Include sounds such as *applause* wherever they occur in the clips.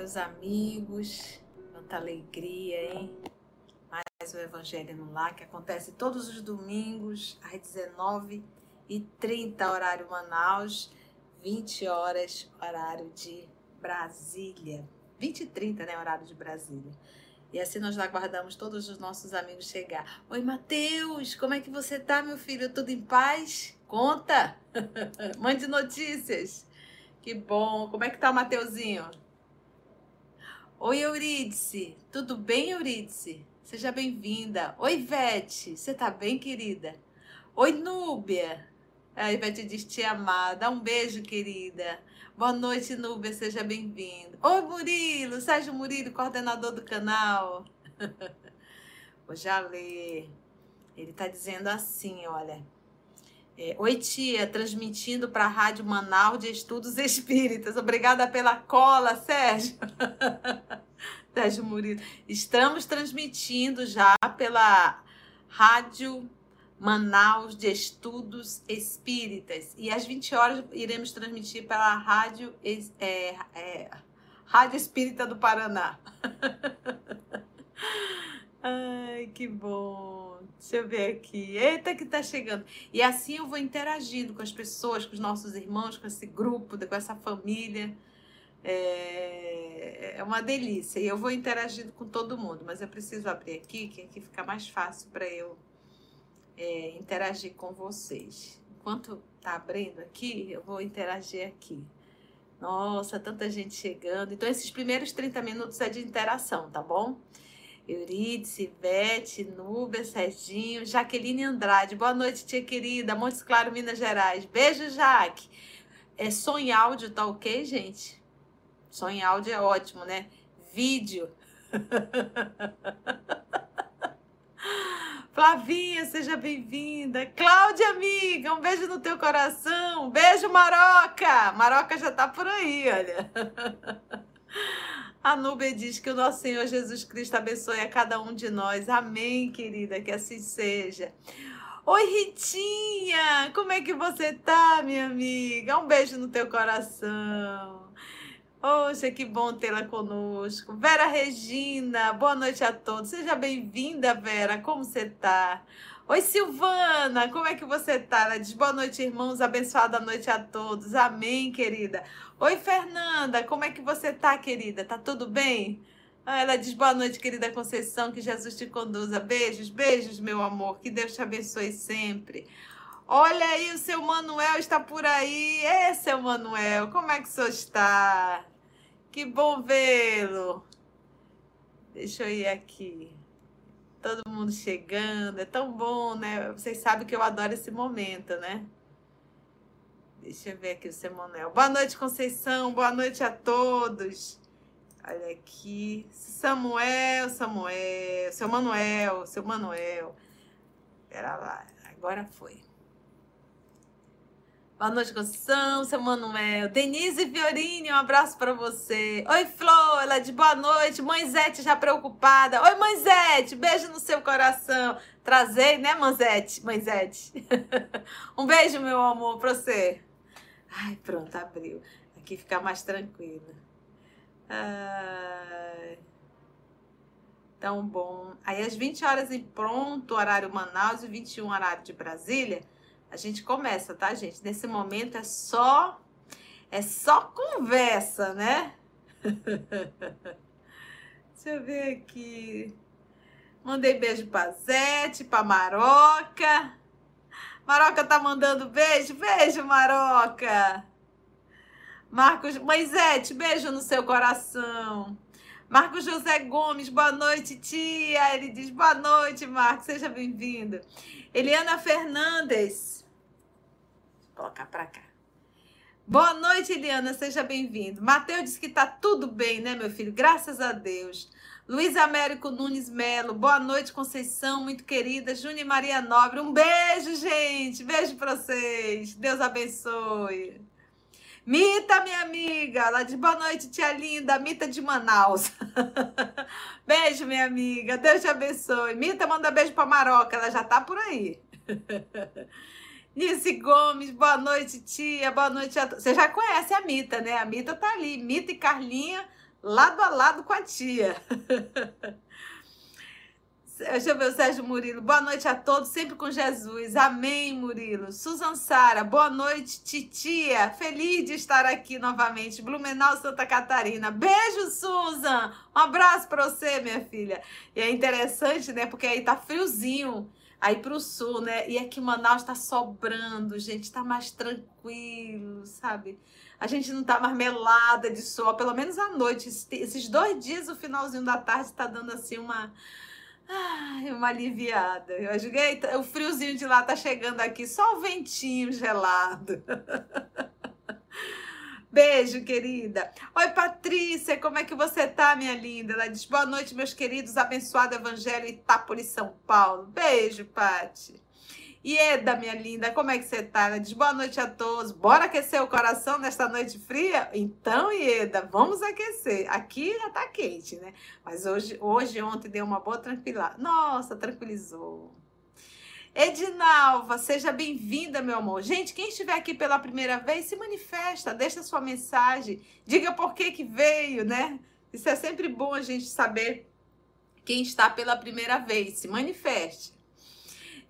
Meus amigos. Quanta alegria, hein? Mais o Evangelho no Lar, que acontece todos os domingos, às 19h30, horário Manaus, 20 horas, horário de Brasília. 20 e 30, né? Horário de Brasília. E assim nós aguardamos todos os nossos amigos chegar. Oi, Matheus, como é que você tá, meu filho? Tudo em paz? Conta! *laughs* Mande notícias. Que bom. Como é que tá o Mateuzinho? Oi, Eurídice. Tudo bem, Eurídice? Seja bem-vinda. Oi, Vete. Você tá bem, querida? Oi, Núbia. A Ivete diz te amar. Dá um beijo, querida. Boa noite, Núbia. Seja bem-vindo. Oi, Murilo. Sérgio Murilo, coordenador do canal. Vou já ler. Ele tá dizendo assim, olha. É, Oi, tia, transmitindo para a Rádio Manaus de Estudos Espíritas. Obrigada pela cola, Sérgio. *laughs* Sérgio Murilo. Estamos transmitindo já pela Rádio Manaus de Estudos Espíritas. E às 20 horas iremos transmitir pela Rádio, é, é, Rádio Espírita do Paraná. *laughs* Ai, que bom. Deixa eu ver aqui. Eita, que tá chegando. E assim eu vou interagindo com as pessoas, com os nossos irmãos, com esse grupo, com essa família. É, é uma delícia. E eu vou interagindo com todo mundo, mas eu preciso abrir aqui, que aqui fica mais fácil para eu é, interagir com vocês. Enquanto tá abrindo aqui, eu vou interagir aqui. Nossa, tanta gente chegando. Então, esses primeiros 30 minutos é de interação, tá bom? Eurídice, Bete, Núbia, Serginho, Jaqueline Andrade. Boa noite, tia querida. Montes Claro, Minas Gerais. Beijo, Jaque. É som em áudio, tá ok, gente? Som em áudio é ótimo, né? Vídeo. *laughs* Flavinha, seja bem-vinda. Cláudia, amiga, um beijo no teu coração. Beijo, Maroca. Maroca já tá por aí, olha. *laughs* A Nubia diz que o nosso Senhor Jesus Cristo abençoe a cada um de nós. Amém, querida, que assim seja. Oi, Ritinha! Como é que você tá, minha amiga? Um beijo no teu coração. Poxa, que bom tê-la conosco. Vera Regina, boa noite a todos. Seja bem-vinda, Vera. Como você tá? Oi, Silvana, como é que você tá? Ela diz boa noite, irmãos. Abençoada noite a todos. Amém, querida. Oi, Fernanda, como é que você tá, querida? Tá tudo bem? Ah, ela diz boa noite, querida Conceição, que Jesus te conduza. Beijos, beijos, meu amor. Que Deus te abençoe sempre. Olha aí, o seu Manuel está por aí. É, seu Manuel, como é que o senhor está? Que bom vê-lo. Deixa eu ir aqui. Todo mundo chegando, é tão bom, né? Vocês sabem que eu adoro esse momento, né? Deixa eu ver aqui o Samuel. Boa noite, Conceição. Boa noite a todos. Olha aqui. Samuel, Samuel. Seu Manuel, seu Manuel. Pera lá. Agora foi. Boa noite, Conceição, seu Manuel. Denise Fiorini, um abraço para você. Oi, Flor, ela de boa noite. Mãezete já preocupada. Oi, Mãezete, beijo no seu coração. Trazei, né, Mãezete? Mãezete. *laughs* um beijo, meu amor, para você. Ai, pronto, abriu. Aqui fica mais tranquila. Ai. Tão bom. Aí às 20 horas em pronto, horário Manaus e 21 horário de Brasília, a gente começa, tá, gente? Nesse momento é só é só conversa, né? *laughs* Deixa eu ver aqui. Mandei beijo pra Zete, pra Maroca. Maroca tá mandando beijo. Beijo, Maroca. Marcos, Moisete, beijo no seu coração. Marcos José Gomes, boa noite, tia. Ele diz boa noite, Marcos, seja bem-vindo. Eliana Fernandes, vou colocar para cá. Boa noite, Eliana, seja bem-vindo. Mateus disse que tá tudo bem, né, meu filho? Graças a Deus. Luiz Américo Nunes Melo, boa noite, Conceição, muito querida. Júnior Maria Nobre, um beijo, gente. Beijo para vocês. Deus abençoe. Mita, minha amiga, ela diz boa noite, tia linda, Mita de Manaus. *laughs* beijo, minha amiga, Deus te abençoe. Mita manda beijo para Maroca, ela já tá por aí. *laughs* Nice Gomes, boa noite, tia, boa noite a Você já conhece a Mita, né? A Mita tá ali, Mita e Carlinha lado a lado com a tia. *laughs* Deixa eu ver o Sérgio Murilo. Boa noite a todos, sempre com Jesus. Amém, Murilo. Susan Sara, boa noite, titia. Feliz de estar aqui novamente. Blumenau, Santa Catarina. Beijo, Susan. Um abraço para você, minha filha. E é interessante, né? Porque aí tá friozinho aí pro sul, né? E aqui Manaus tá sobrando, gente, tá mais tranquilo, sabe? A gente não tá marmelada de sol, pelo menos à noite. Esses dois dias, o finalzinho da tarde, tá dando assim uma Ai, uma aliviada. Eu joguei, o friozinho de lá tá chegando aqui, só o ventinho gelado. *laughs* Beijo, querida. Oi, Patrícia, como é que você tá, minha linda? Ela diz: boa noite, meus queridos, abençoado Evangelho Itápolis, São Paulo. Beijo, Pati. Ieda, minha linda, como é que você tá? Ela diz boa noite a todos. Bora aquecer o coração nesta noite fria? Então, Ieda, vamos aquecer. Aqui já tá quente, né? Mas hoje, hoje ontem deu uma boa tranquilidade. Nossa, tranquilizou. Edinalva, seja bem-vinda, meu amor. Gente, quem estiver aqui pela primeira vez, se manifesta, deixa sua mensagem, diga por que que veio, né? Isso é sempre bom a gente saber quem está pela primeira vez. Se manifeste.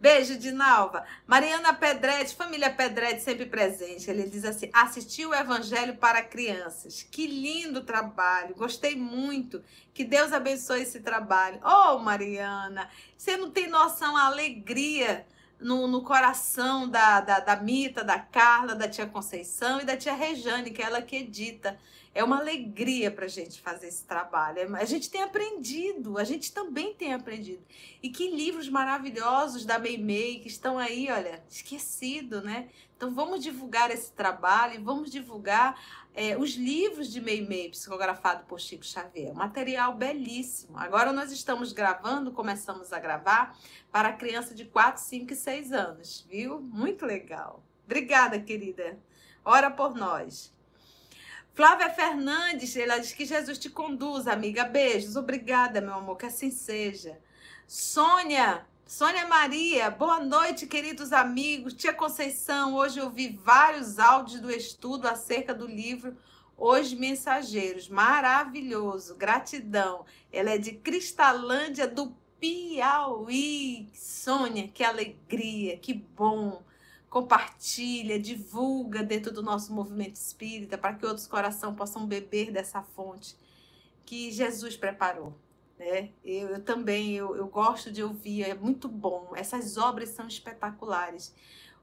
Beijo, Dinalva. Mariana Pedretti, família Pedretti sempre presente. Ele diz assim: assistiu o Evangelho para crianças. Que lindo trabalho, gostei muito. Que Deus abençoe esse trabalho. Oh, Mariana, você não tem noção a alegria no, no coração da, da, da Mita, da Carla, da tia Conceição e da tia Rejane, que é ela que edita. É uma alegria para a gente fazer esse trabalho. A gente tem aprendido, a gente também tem aprendido. E que livros maravilhosos da Meimei que estão aí, olha, esquecido, né? Então vamos divulgar esse trabalho, vamos divulgar é, os livros de Meimei, psicografado por Chico Xavier. Material belíssimo. Agora nós estamos gravando, começamos a gravar para criança de 4, 5 e 6 anos, viu? Muito legal. Obrigada, querida. Ora por nós. Flávia Fernandes, ela diz que Jesus te conduza, amiga. Beijos. Obrigada, meu amor, que assim seja. Sônia, Sônia Maria, boa noite, queridos amigos. Tia Conceição, hoje eu vi vários áudios do estudo acerca do livro Os Mensageiros. Maravilhoso, gratidão. Ela é de Cristalândia do Piauí. Sônia, que alegria, que bom compartilha, divulga dentro do nosso movimento espírita para que outros corações possam beber dessa fonte que Jesus preparou. Né? Eu, eu também eu, eu gosto de ouvir, é muito bom. Essas obras são espetaculares.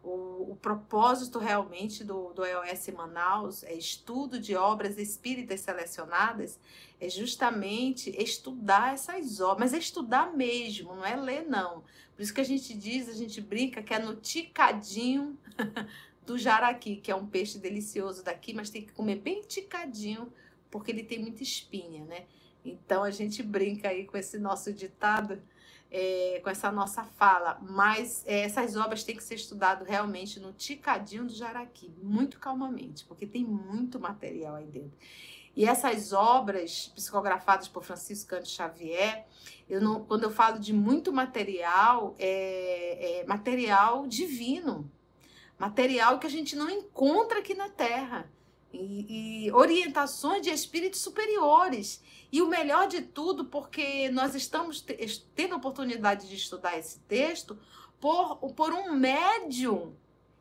O, o, propósito realmente do, do EOS Manaus é estudo de obras espíritas selecionadas, é justamente estudar essas obras, mas é estudar mesmo, não é ler, não. Por isso que a gente diz, a gente brinca que é no ticadinho *laughs* do jaraqui, que é um peixe delicioso daqui, mas tem que comer bem ticadinho, porque ele tem muita espinha, né? Então a gente brinca aí com esse nosso ditado, é, com essa nossa fala. Mas é, essas obras têm que ser estudadas realmente no ticadinho do jaraqui, muito calmamente, porque tem muito material aí dentro. E essas obras psicografadas por Francisco Cândido Xavier, eu não, quando eu falo de muito material, é, é material divino, material que a gente não encontra aqui na Terra. E, e, orientações de espíritos superiores. E o melhor de tudo, porque nós estamos tendo a oportunidade de estudar esse texto por, por um médium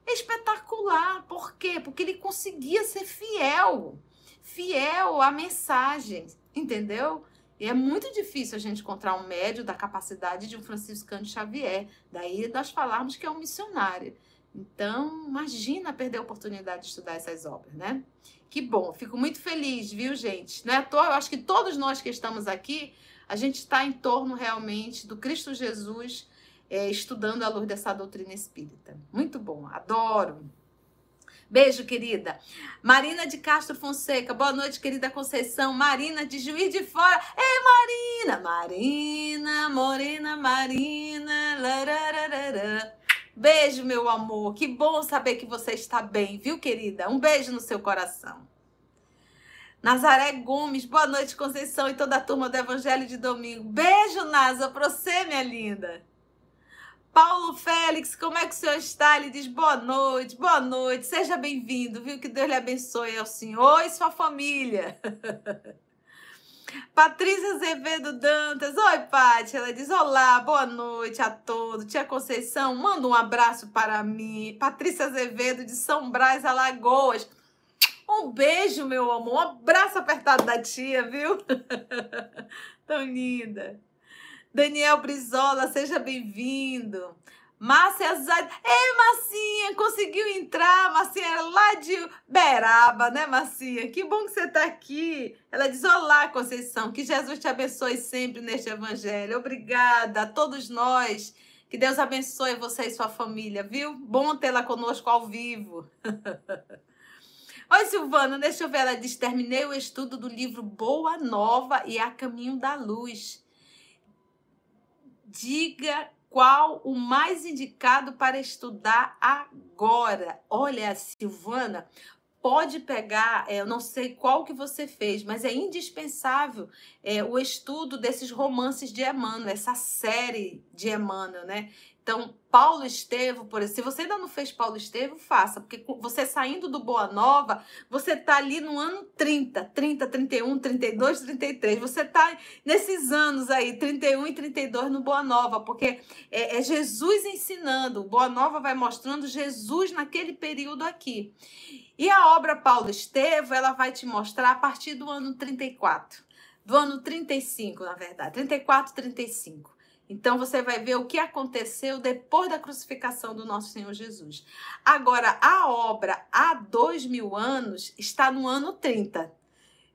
espetacular. Por quê? Porque ele conseguia ser fiel fiel à mensagem, entendeu? E é muito difícil a gente encontrar um médio da capacidade de um franciscano Xavier. Daí nós falarmos que é um missionário. Então, imagina perder a oportunidade de estudar essas obras, né? Que bom, fico muito feliz, viu, gente? Não é à toa, eu acho que todos nós que estamos aqui, a gente está em torno realmente do Cristo Jesus, é, estudando a luz dessa doutrina espírita. Muito bom, adoro. Beijo, querida. Marina de Castro Fonseca. Boa noite, querida Conceição. Marina de Juiz de Fora. Ei, Marina! Marina, Morena, Marina. Beijo, meu amor. Que bom saber que você está bem, viu, querida? Um beijo no seu coração. Nazaré Gomes, boa noite, Conceição e toda a turma do Evangelho de Domingo. Beijo, Nasa, pra você, minha linda. Paulo Félix, como é que o senhor está? Ele diz boa noite, boa noite, seja bem-vindo, viu? Que Deus lhe abençoe ao senhor e sua família. *laughs* Patrícia Azevedo Dantas. Oi, Paty. Ela diz: Olá, boa noite a todos. Tia Conceição, manda um abraço para mim. Patrícia Azevedo de São Brás, Alagoas. Um beijo, meu amor. Um abraço apertado da tia, viu? *laughs* Tão linda. Daniel Brizola, seja bem-vindo. Márcia Zad. Ei, Marcinha, conseguiu entrar. Marcinha é lá de Beraba, né, Marcinha? Que bom que você está aqui. Ela diz: Olá, Conceição. Que Jesus te abençoe sempre neste evangelho. Obrigada a todos nós. Que Deus abençoe você e sua família, viu? Bom tê-la conosco ao vivo. *laughs* Oi, Silvana, deixa eu ver. Ela diz: terminei o estudo do livro Boa Nova e A Caminho da Luz. Diga qual o mais indicado para estudar agora. Olha, Silvana, pode pegar, é, eu não sei qual que você fez, mas é indispensável é, o estudo desses romances de Emmanuel, essa série de Emmanuel, né? Então, Paulo Estevo, por exemplo, se você ainda não fez Paulo Estevo, faça, porque você saindo do Boa Nova, você está ali no ano 30, 30, 31, 32, 33. Você está nesses anos aí, 31 e 32 no Boa Nova, porque é, é Jesus ensinando. O Boa Nova vai mostrando Jesus naquele período aqui. E a obra Paulo Estevo, ela vai te mostrar a partir do ano 34, do ano 35, na verdade, 34, 35. Então você vai ver o que aconteceu depois da crucificação do nosso Senhor Jesus. Agora, a obra há dois mil anos está no ano 30.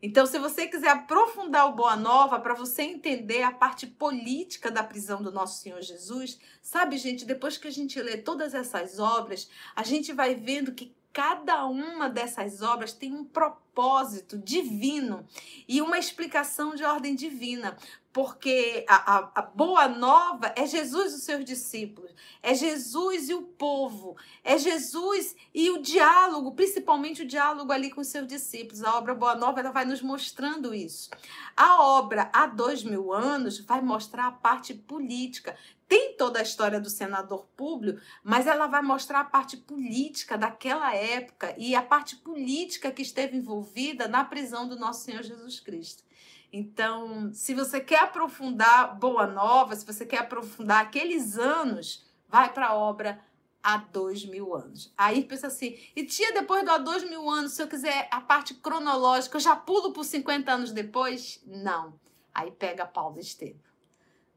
Então, se você quiser aprofundar o Boa Nova para você entender a parte política da prisão do nosso Senhor Jesus, sabe, gente, depois que a gente lê todas essas obras, a gente vai vendo que cada uma dessas obras tem um propósito divino e uma explicação de ordem divina porque a, a, a, boa nova é Jesus e os seus discípulos, é Jesus e o povo, é Jesus e o diálogo, principalmente o diálogo ali com os seus discípulos. A obra Boa Nova ela vai nos mostrando isso. A obra Há Dois Mil Anos vai mostrar a parte política. Tem toda a história do senador Públio, mas ela vai mostrar a parte política daquela época e a parte política que esteve envolvida na prisão do nosso Senhor Jesus Cristo. Então, se você quer aprofundar Boa Nova, se você quer aprofundar aqueles anos, vai para a obra há dois mil anos. Aí pensa assim, e tia, depois do há dois mil anos, se eu quiser a parte cronológica, eu já pulo por 50 anos depois? Não. Aí pega Paulo Estevam.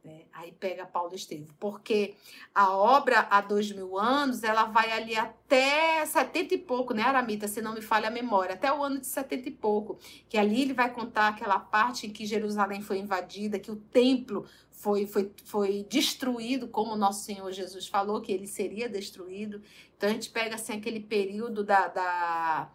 Né? Aí pega Paulo Estevam, porque a obra há dois mil anos, ela vai ali até setenta e pouco, né, Aramita, se não me falha a memória, até o ano de setenta e pouco, que ali ele vai contar aquela parte em que Jerusalém foi invadida, que o templo foi, foi, foi destruído, como nosso Senhor Jesus falou que ele seria destruído. Então a gente pega assim aquele período da, da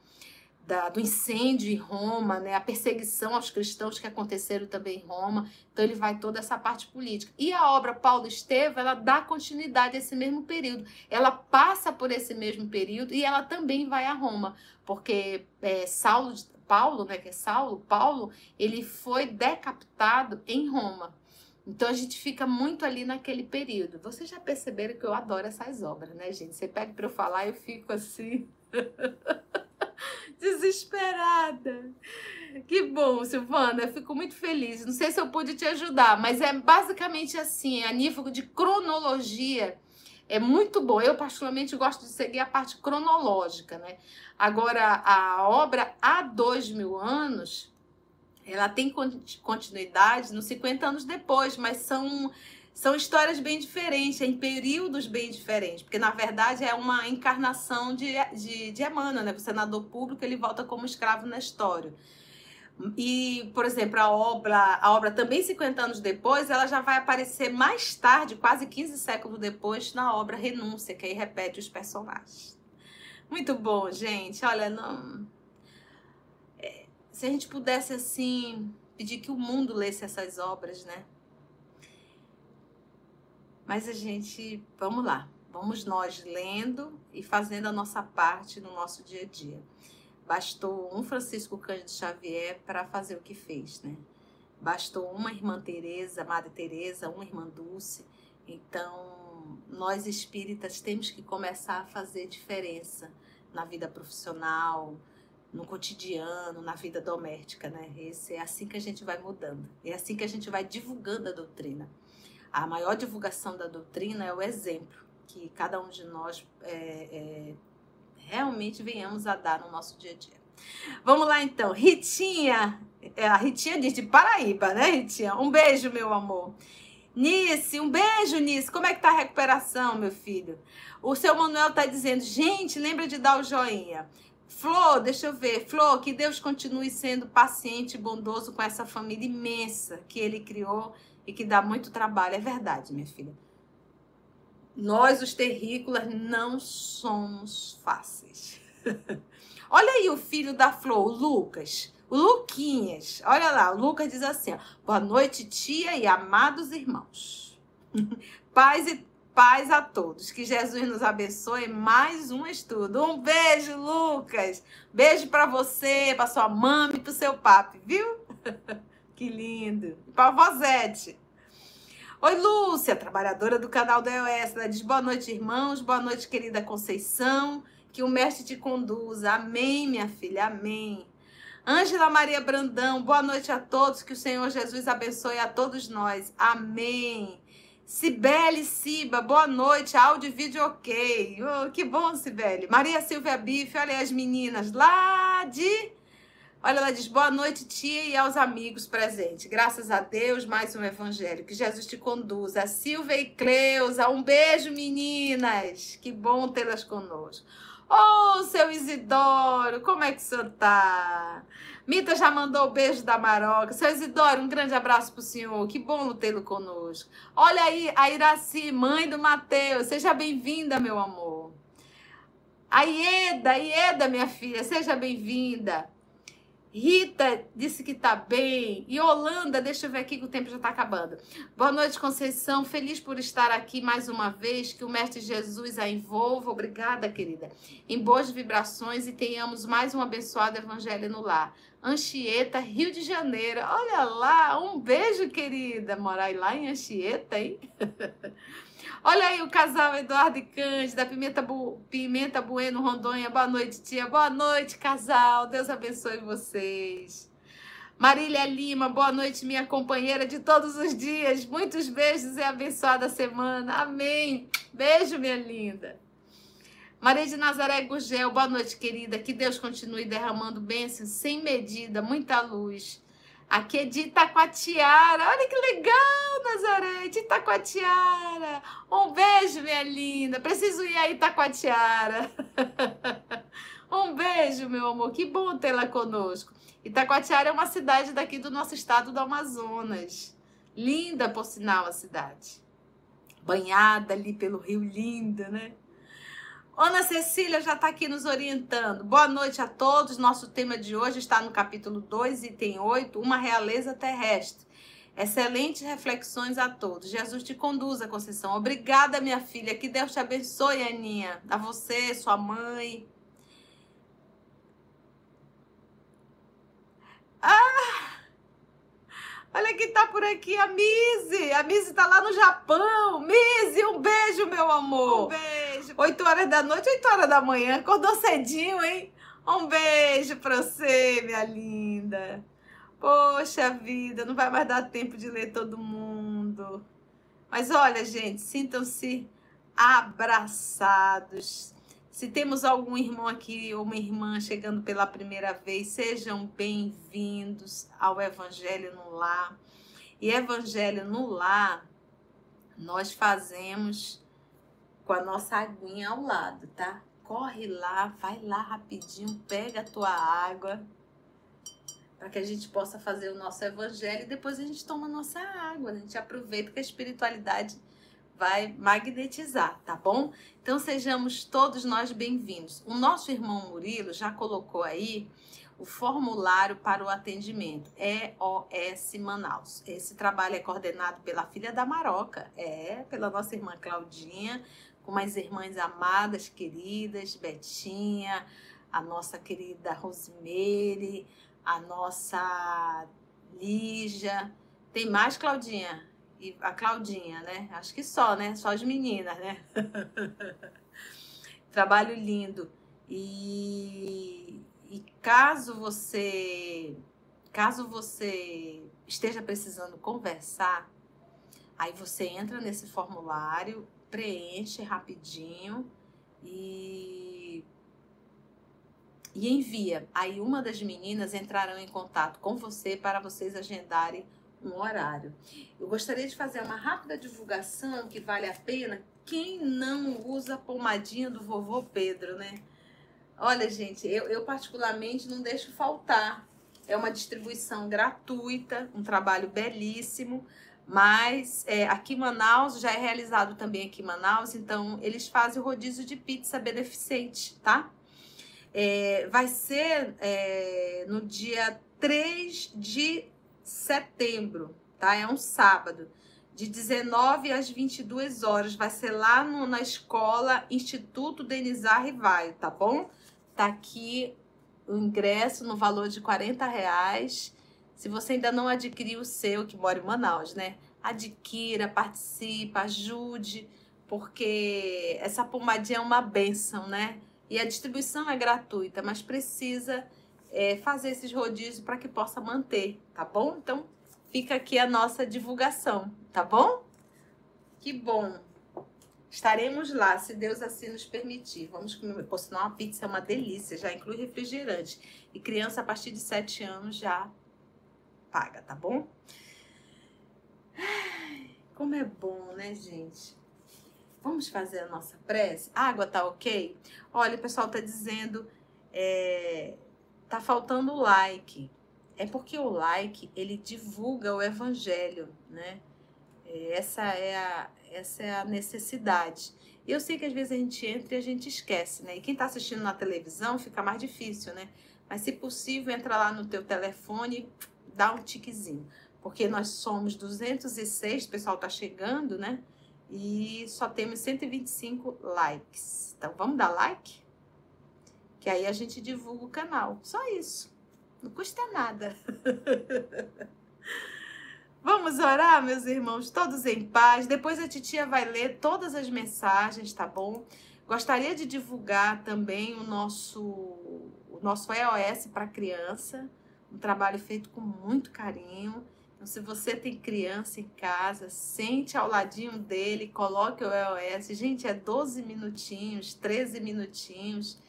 da, do incêndio em Roma, né, a perseguição aos cristãos que aconteceram também em Roma. Então ele vai toda essa parte política. E a obra Paulo Estevão, ela dá continuidade a esse mesmo período. Ela passa por esse mesmo período e ela também vai a Roma, porque é, Saulo, Paulo, né, que é Saulo, Paulo, ele foi decapitado em Roma. Então a gente fica muito ali naquele período. Vocês já perceberam que eu adoro essas obras, né, gente? Você pede para eu falar, eu fico assim. *laughs* desesperada. Que bom, Silvana, eu fico muito feliz. Não sei se eu pude te ajudar, mas é basicamente assim, a nível de cronologia, é muito bom. Eu, particularmente, gosto de seguir a parte cronológica, né? Agora, a obra há dois mil anos, ela tem continuidade nos 50 anos depois, mas são são histórias bem diferentes, em períodos bem diferentes, porque na verdade é uma encarnação de, de, de Emmanuel, né? O senador público ele volta como escravo na história. E, por exemplo, a obra, a obra também 50 anos depois, ela já vai aparecer mais tarde, quase 15 séculos depois, na obra Renúncia, que aí repete os personagens. Muito bom, gente. Olha, não... É, se a gente pudesse, assim, pedir que o mundo lesse essas obras, né? Mas a gente, vamos lá, vamos nós lendo e fazendo a nossa parte no nosso dia a dia. Bastou um Francisco Cândido Xavier para fazer o que fez, né? Bastou uma irmã Teresa, Madre Teresa, uma irmã Dulce. Então, nós espíritas temos que começar a fazer diferença na vida profissional, no cotidiano, na vida doméstica, né? Esse é assim que a gente vai mudando. É assim que a gente vai divulgando a doutrina. A maior divulgação da doutrina é o exemplo que cada um de nós é, é, realmente venhamos a dar no nosso dia a dia. Vamos lá então, Ritinha, é, a Ritinha diz de Paraíba, né, Ritinha? Um beijo, meu amor. Nice, um beijo, Nice. Como é que tá a recuperação, meu filho? O seu Manuel tá dizendo, gente, lembra de dar o joinha. Flor, deixa eu ver. Flor, que Deus continue sendo paciente e bondoso com essa família imensa que ele criou e que dá muito trabalho. É verdade, minha filha. Nós, os terrícolas, não somos fáceis. *laughs* Olha aí o filho da Flor, o Lucas. O Luquinhas. Olha lá, o Lucas diz assim: ó, Boa noite, tia e amados irmãos. *laughs* Paz e paz a todos. Que Jesus nos abençoe. Mais um estudo. Um beijo, Lucas. Beijo para você, para sua mãe e para seu papi, viu? *laughs* que lindo. Para Vosete. Oi, Lúcia, trabalhadora do canal da EOS. Ela diz boa noite, irmãos. Boa noite, querida Conceição. Que o mestre te conduza. Amém, minha filha. Amém. Ângela Maria Brandão, boa noite a todos. Que o Senhor Jesus abençoe a todos nós. Amém. Cibele Siba, boa noite. Áudio e vídeo ok. Oh, que bom, Cibele. Maria Silvia Bife, olha aí as meninas lá de Olha, ela diz: boa noite, tia, e aos amigos presentes. Graças a Deus, mais um evangelho. Que Jesus te conduza. Silvia e Cleusa, um beijo, meninas. Que bom tê-las conosco. Ô, oh, seu Isidoro, como é que o senhor tá? Mita já mandou o beijo da Maroca. Seu Isidoro, um grande abraço pro senhor. Que bom tê-lo conosco. Olha aí, a Iraci, mãe do Mateus. Seja bem-vinda, meu amor. A Ieda, Ieda, minha filha, seja bem-vinda. Rita disse que tá bem. E Holanda, deixa eu ver aqui que o tempo já tá acabando. Boa noite, Conceição. Feliz por estar aqui mais uma vez. Que o Mestre Jesus a envolva. Obrigada, querida. Em boas vibrações e tenhamos mais um abençoado evangelho no lar. Anchieta, Rio de Janeiro. Olha lá, um beijo, querida. Morar lá em Anchieta, hein? *laughs* Olha aí o casal Eduardo e Cândida, Pimenta, Bu... Pimenta Bueno, Rondônia. Boa noite, tia. Boa noite, casal. Deus abençoe vocês. Marília Lima, boa noite, minha companheira de todos os dias. Muitos beijos e abençoada semana. Amém. Beijo, minha linda. Maria de Nazaré Gugel, boa noite, querida. Que Deus continue derramando bênçãos sem medida, muita luz Aqui é de Itacoatiara. Olha que legal, Nazaré, de Itacoatiara. Um beijo, minha linda. Preciso ir a Itacoatiara. *laughs* um beijo, meu amor. Que bom tê-la conosco. Itacoatiara é uma cidade daqui do nosso estado do Amazonas. Linda, por sinal, a cidade. Banhada ali pelo rio Linda, né? Ana Cecília já está aqui nos orientando. Boa noite a todos. Nosso tema de hoje está no capítulo 2, item 8, uma realeza terrestre. Excelentes reflexões a todos. Jesus te conduza, Conceição. Obrigada, minha filha. Que Deus te abençoe, Aninha. A você, sua mãe. Ah! Olha quem tá por aqui, a Mise. A Mise tá lá no Japão. Mise, um beijo, meu amor. Um beijo. 8 horas da noite, 8 horas da manhã. Acordou cedinho, hein? Um beijo pra você, minha linda. Poxa vida, não vai mais dar tempo de ler todo mundo. Mas olha, gente, sintam-se abraçados se temos algum irmão aqui ou uma irmã chegando pela primeira vez, sejam bem-vindos ao Evangelho no Lar. E Evangelho no Lar, nós fazemos com a nossa aguinha ao lado, tá? Corre lá, vai lá rapidinho, pega a tua água, para que a gente possa fazer o nosso evangelho e depois a gente toma a nossa água. A gente aproveita que a espiritualidade vai magnetizar, tá bom? Então sejamos todos nós bem-vindos. O nosso irmão Murilo já colocou aí o formulário para o atendimento EOS Manaus. Esse trabalho é coordenado pela filha da Maroca, é, pela nossa irmã Claudinha, com mais irmãs amadas, queridas, Betinha, a nossa querida Rosemary, a nossa Lígia. Tem mais, Claudinha? e a Claudinha, né? Acho que só, né? Só as meninas, né? *laughs* Trabalho lindo. E, e caso você caso você esteja precisando conversar, aí você entra nesse formulário, preenche rapidinho e e envia. Aí uma das meninas entrarão em contato com você para vocês agendarem um horário. Eu gostaria de fazer uma rápida divulgação que vale a pena. Quem não usa a pomadinha do vovô Pedro, né? Olha, gente, eu, eu particularmente não deixo faltar. É uma distribuição gratuita, um trabalho belíssimo, mas é, aqui em Manaus já é realizado também aqui em Manaus, então eles fazem o rodízio de pizza beneficente, tá? É, vai ser é, no dia 3 de setembro, tá? É um sábado, de 19 às 22 horas. Vai ser lá no, na escola Instituto Denizar Rivaio, tá bom? Tá aqui o ingresso no valor de 40 reais. Se você ainda não adquiriu o seu, que mora em Manaus, né? Adquira, participa, ajude, porque essa pomadinha é uma benção, né? E a distribuição é gratuita, mas precisa é, fazer esses rodízios para que possa manter, tá bom? Então, fica aqui a nossa divulgação, tá bom? Que bom! Estaremos lá, se Deus assim nos permitir. Vamos comer. Por sinal, uma pizza é uma delícia, já inclui refrigerante. E criança a partir de 7 anos já paga, tá bom? Como é bom, né, gente? Vamos fazer a nossa prece? A água tá ok? Olha, o pessoal tá dizendo, é, tá faltando like. É porque o like, ele divulga o evangelho, né? É, essa é a, essa é a necessidade. Eu sei que às vezes a gente entra e a gente esquece, né? E quem tá assistindo na televisão fica mais difícil, né? Mas se possível, entra lá no teu telefone, dá um tiquezinho. Porque nós somos 206, o pessoal tá chegando, né? e só temos 125 likes. Então vamos dar like? Que aí a gente divulga o canal. Só isso. Não custa nada. *laughs* Vamos orar, meus irmãos, todos em paz. Depois a titia vai ler todas as mensagens, tá bom? Gostaria de divulgar também o nosso o nosso EOS para criança, um trabalho feito com muito carinho. Então, se você tem criança em casa, sente ao ladinho dele, coloque o EOS. Gente, é 12 minutinhos, 13 minutinhos.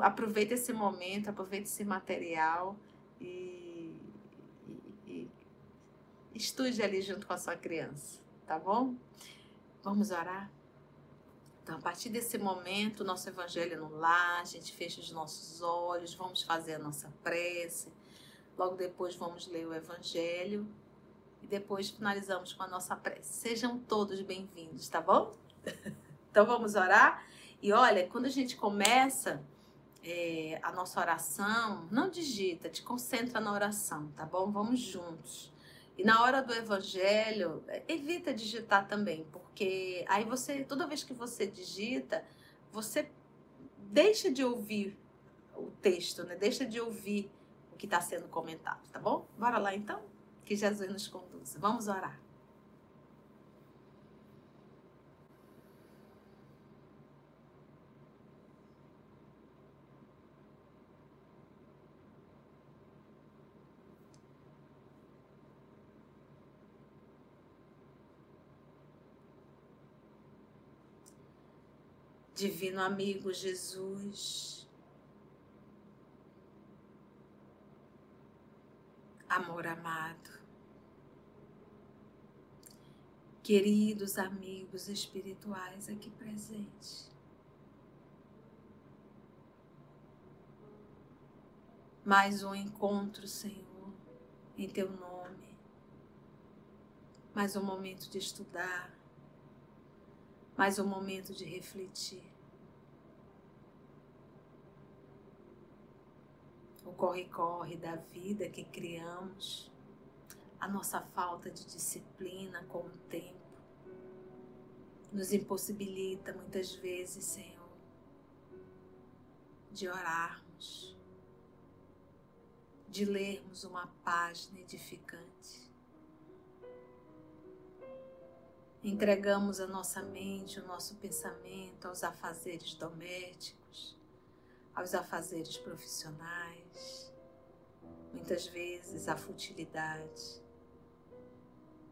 Aproveite esse momento, aproveite esse material e, e, e estude ali junto com a sua criança, tá bom? Vamos orar? Então, a partir desse momento, nosso evangelho no lar, a gente fecha os nossos olhos, vamos fazer a nossa prece. Logo depois vamos ler o Evangelho e depois finalizamos com a nossa prece. Sejam todos bem-vindos, tá bom? *laughs* então vamos orar. E olha, quando a gente começa é, a nossa oração, não digita, te concentra na oração, tá bom? Vamos juntos. E na hora do evangelho, evita digitar também, porque aí você, toda vez que você digita, você deixa de ouvir o texto, né? Deixa de ouvir que está sendo comentado, tá bom? Bora lá então? Que Jesus nos conduza. Vamos orar. Divino amigo Jesus, amor amado. Queridos amigos espirituais aqui presentes, mais um encontro, Senhor, em Teu nome, mais um momento de estudar, mais um momento de refletir. o corre-corre da vida que criamos, a nossa falta de disciplina com o tempo, nos impossibilita muitas vezes, Senhor, de orarmos, de lermos uma página edificante. Entregamos a nossa mente, o nosso pensamento aos afazeres domésticos, aos afazeres profissionais, muitas vezes à futilidade.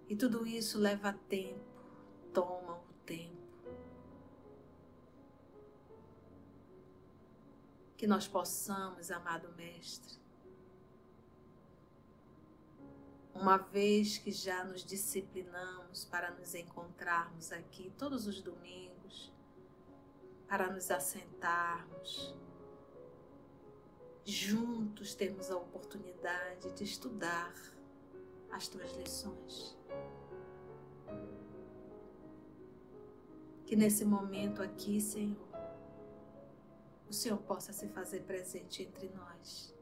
E tudo isso leva tempo, toma o tempo. Que nós possamos, amado Mestre, uma vez que já nos disciplinamos para nos encontrarmos aqui todos os domingos, para nos assentarmos, juntos termos a oportunidade de estudar as tuas lições. Que nesse momento aqui, Senhor, o Senhor possa se fazer presente entre nós.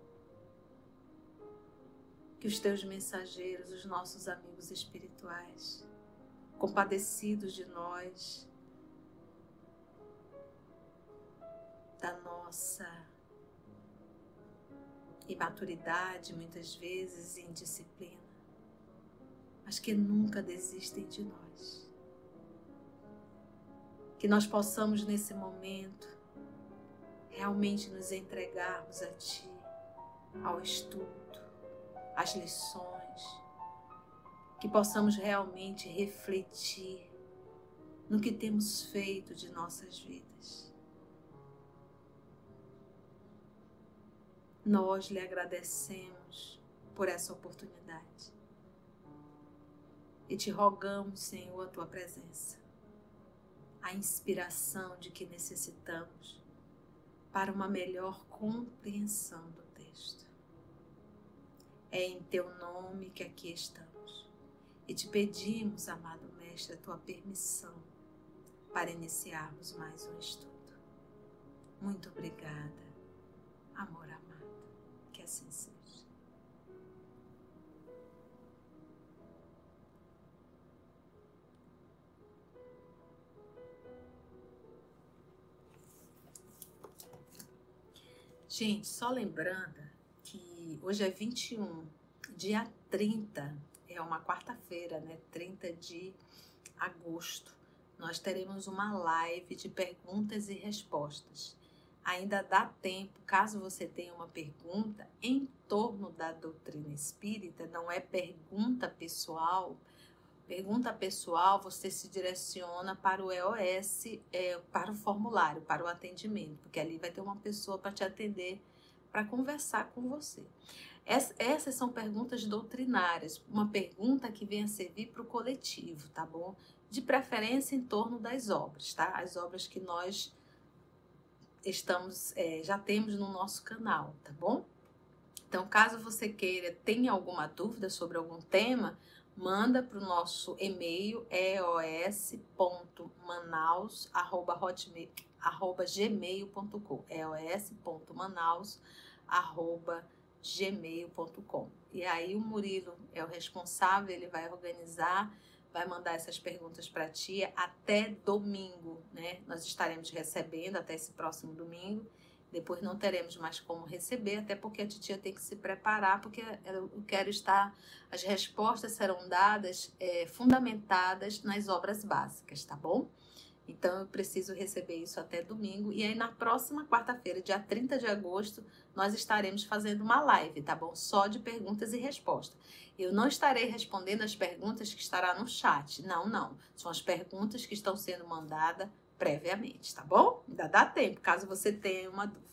Que os teus mensageiros, os nossos amigos espirituais, compadecidos de nós, da nossa imaturidade, muitas vezes, indisciplina, mas que nunca desistem de nós. Que nós possamos, nesse momento, realmente nos entregarmos a Ti, ao estudo, às lições, que possamos realmente refletir no que temos feito de nossas vidas. Nós lhe agradecemos por essa oportunidade e te rogamos, Senhor, a tua presença, a inspiração de que necessitamos para uma melhor compreensão do texto. É em teu nome que aqui estamos e te pedimos, amado Mestre, a tua permissão para iniciarmos mais um estudo. Muito obrigada, amor assim seja. Gente, só lembrando que hoje é 21, dia 30, é uma quarta-feira, né? 30 de agosto. Nós teremos uma live de perguntas e respostas ainda dá tempo, caso você tenha uma pergunta em torno da doutrina espírita, não é pergunta pessoal. Pergunta pessoal, você se direciona para o EOS, é, para o formulário, para o atendimento, porque ali vai ter uma pessoa para te atender, para conversar com você. essas são perguntas doutrinárias, uma pergunta que venha servir para o coletivo, tá bom? De preferência em torno das obras, tá? As obras que nós estamos, é, já temos no nosso canal, tá bom? Então, caso você queira, tenha alguma dúvida sobre algum tema, manda para o nosso e-mail eos.manaus@gmail.com eos.manaus@gmail.com e aí o Murilo é o responsável, ele vai organizar vai mandar essas perguntas para a tia até domingo, né? Nós estaremos recebendo até esse próximo domingo. Depois não teremos mais como receber, até porque a titia tem que se preparar, porque eu quero estar. As respostas serão dadas é, fundamentadas nas obras básicas, tá bom? Então eu preciso receber isso até domingo. E aí na próxima quarta-feira, dia 30 de agosto, nós estaremos fazendo uma live, tá bom? Só de perguntas e respostas. Eu não estarei respondendo as perguntas que estará no chat. Não, não. São as perguntas que estão sendo mandadas previamente, tá bom? Ainda dá tempo, caso você tenha uma dúvida.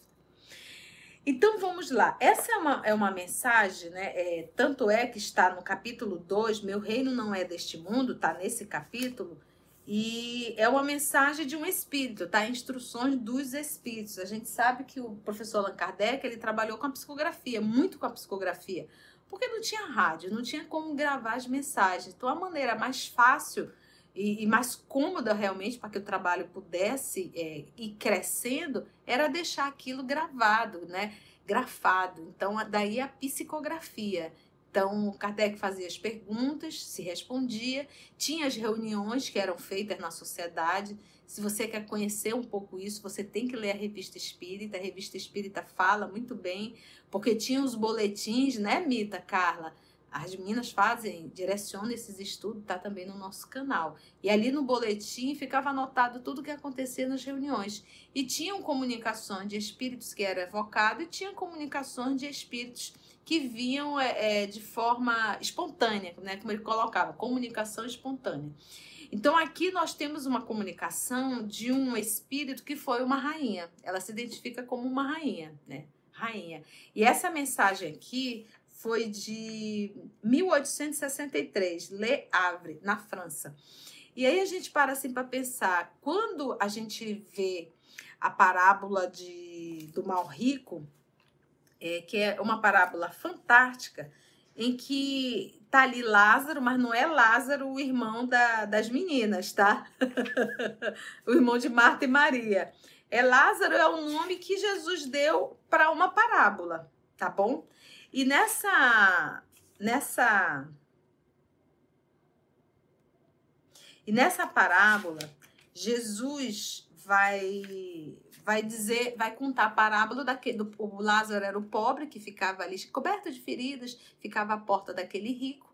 Então vamos lá. Essa é uma, é uma mensagem, né? É, tanto é que está no capítulo 2, Meu reino não é deste mundo, tá nesse capítulo. E é uma mensagem de um espírito, tá? Instruções dos espíritos. A gente sabe que o professor Allan Kardec, ele trabalhou com a psicografia, muito com a psicografia, porque não tinha rádio, não tinha como gravar as mensagens. Então a maneira mais fácil e, e mais cômoda realmente para que o trabalho pudesse é, ir crescendo era deixar aquilo gravado, né? Grafado. Então daí a psicografia. Então, Kardec fazia as perguntas, se respondia, tinha as reuniões que eram feitas na sociedade. Se você quer conhecer um pouco isso, você tem que ler a Revista Espírita. A Revista Espírita fala muito bem, porque tinha os boletins, né, Mita, Carla? As meninas fazem, direcionam esses estudos, tá também no nosso canal. E ali no boletim ficava anotado tudo o que acontecia nas reuniões. E tinham comunicações de espíritos que eram evocados e tinham comunicações de espíritos que vinham é, é, de forma espontânea, né? como ele colocava, comunicação espontânea. Então aqui nós temos uma comunicação de um espírito que foi uma rainha. Ela se identifica como uma rainha, né? Rainha. E essa mensagem aqui foi de 1863, Le Havre, na França. E aí a gente para assim para pensar, quando a gente vê a parábola de, do mal rico, é, que é uma parábola fantástica, em que tá ali Lázaro, mas não é Lázaro o irmão da, das meninas, tá? *laughs* o irmão de Marta e Maria. É Lázaro é o nome que Jesus deu para uma parábola, tá bom? E nessa nessa e nessa parábola, Jesus vai vai dizer, vai contar a parábola daquele, do o Lázaro era o pobre que ficava ali coberto de feridas, ficava à porta daquele rico.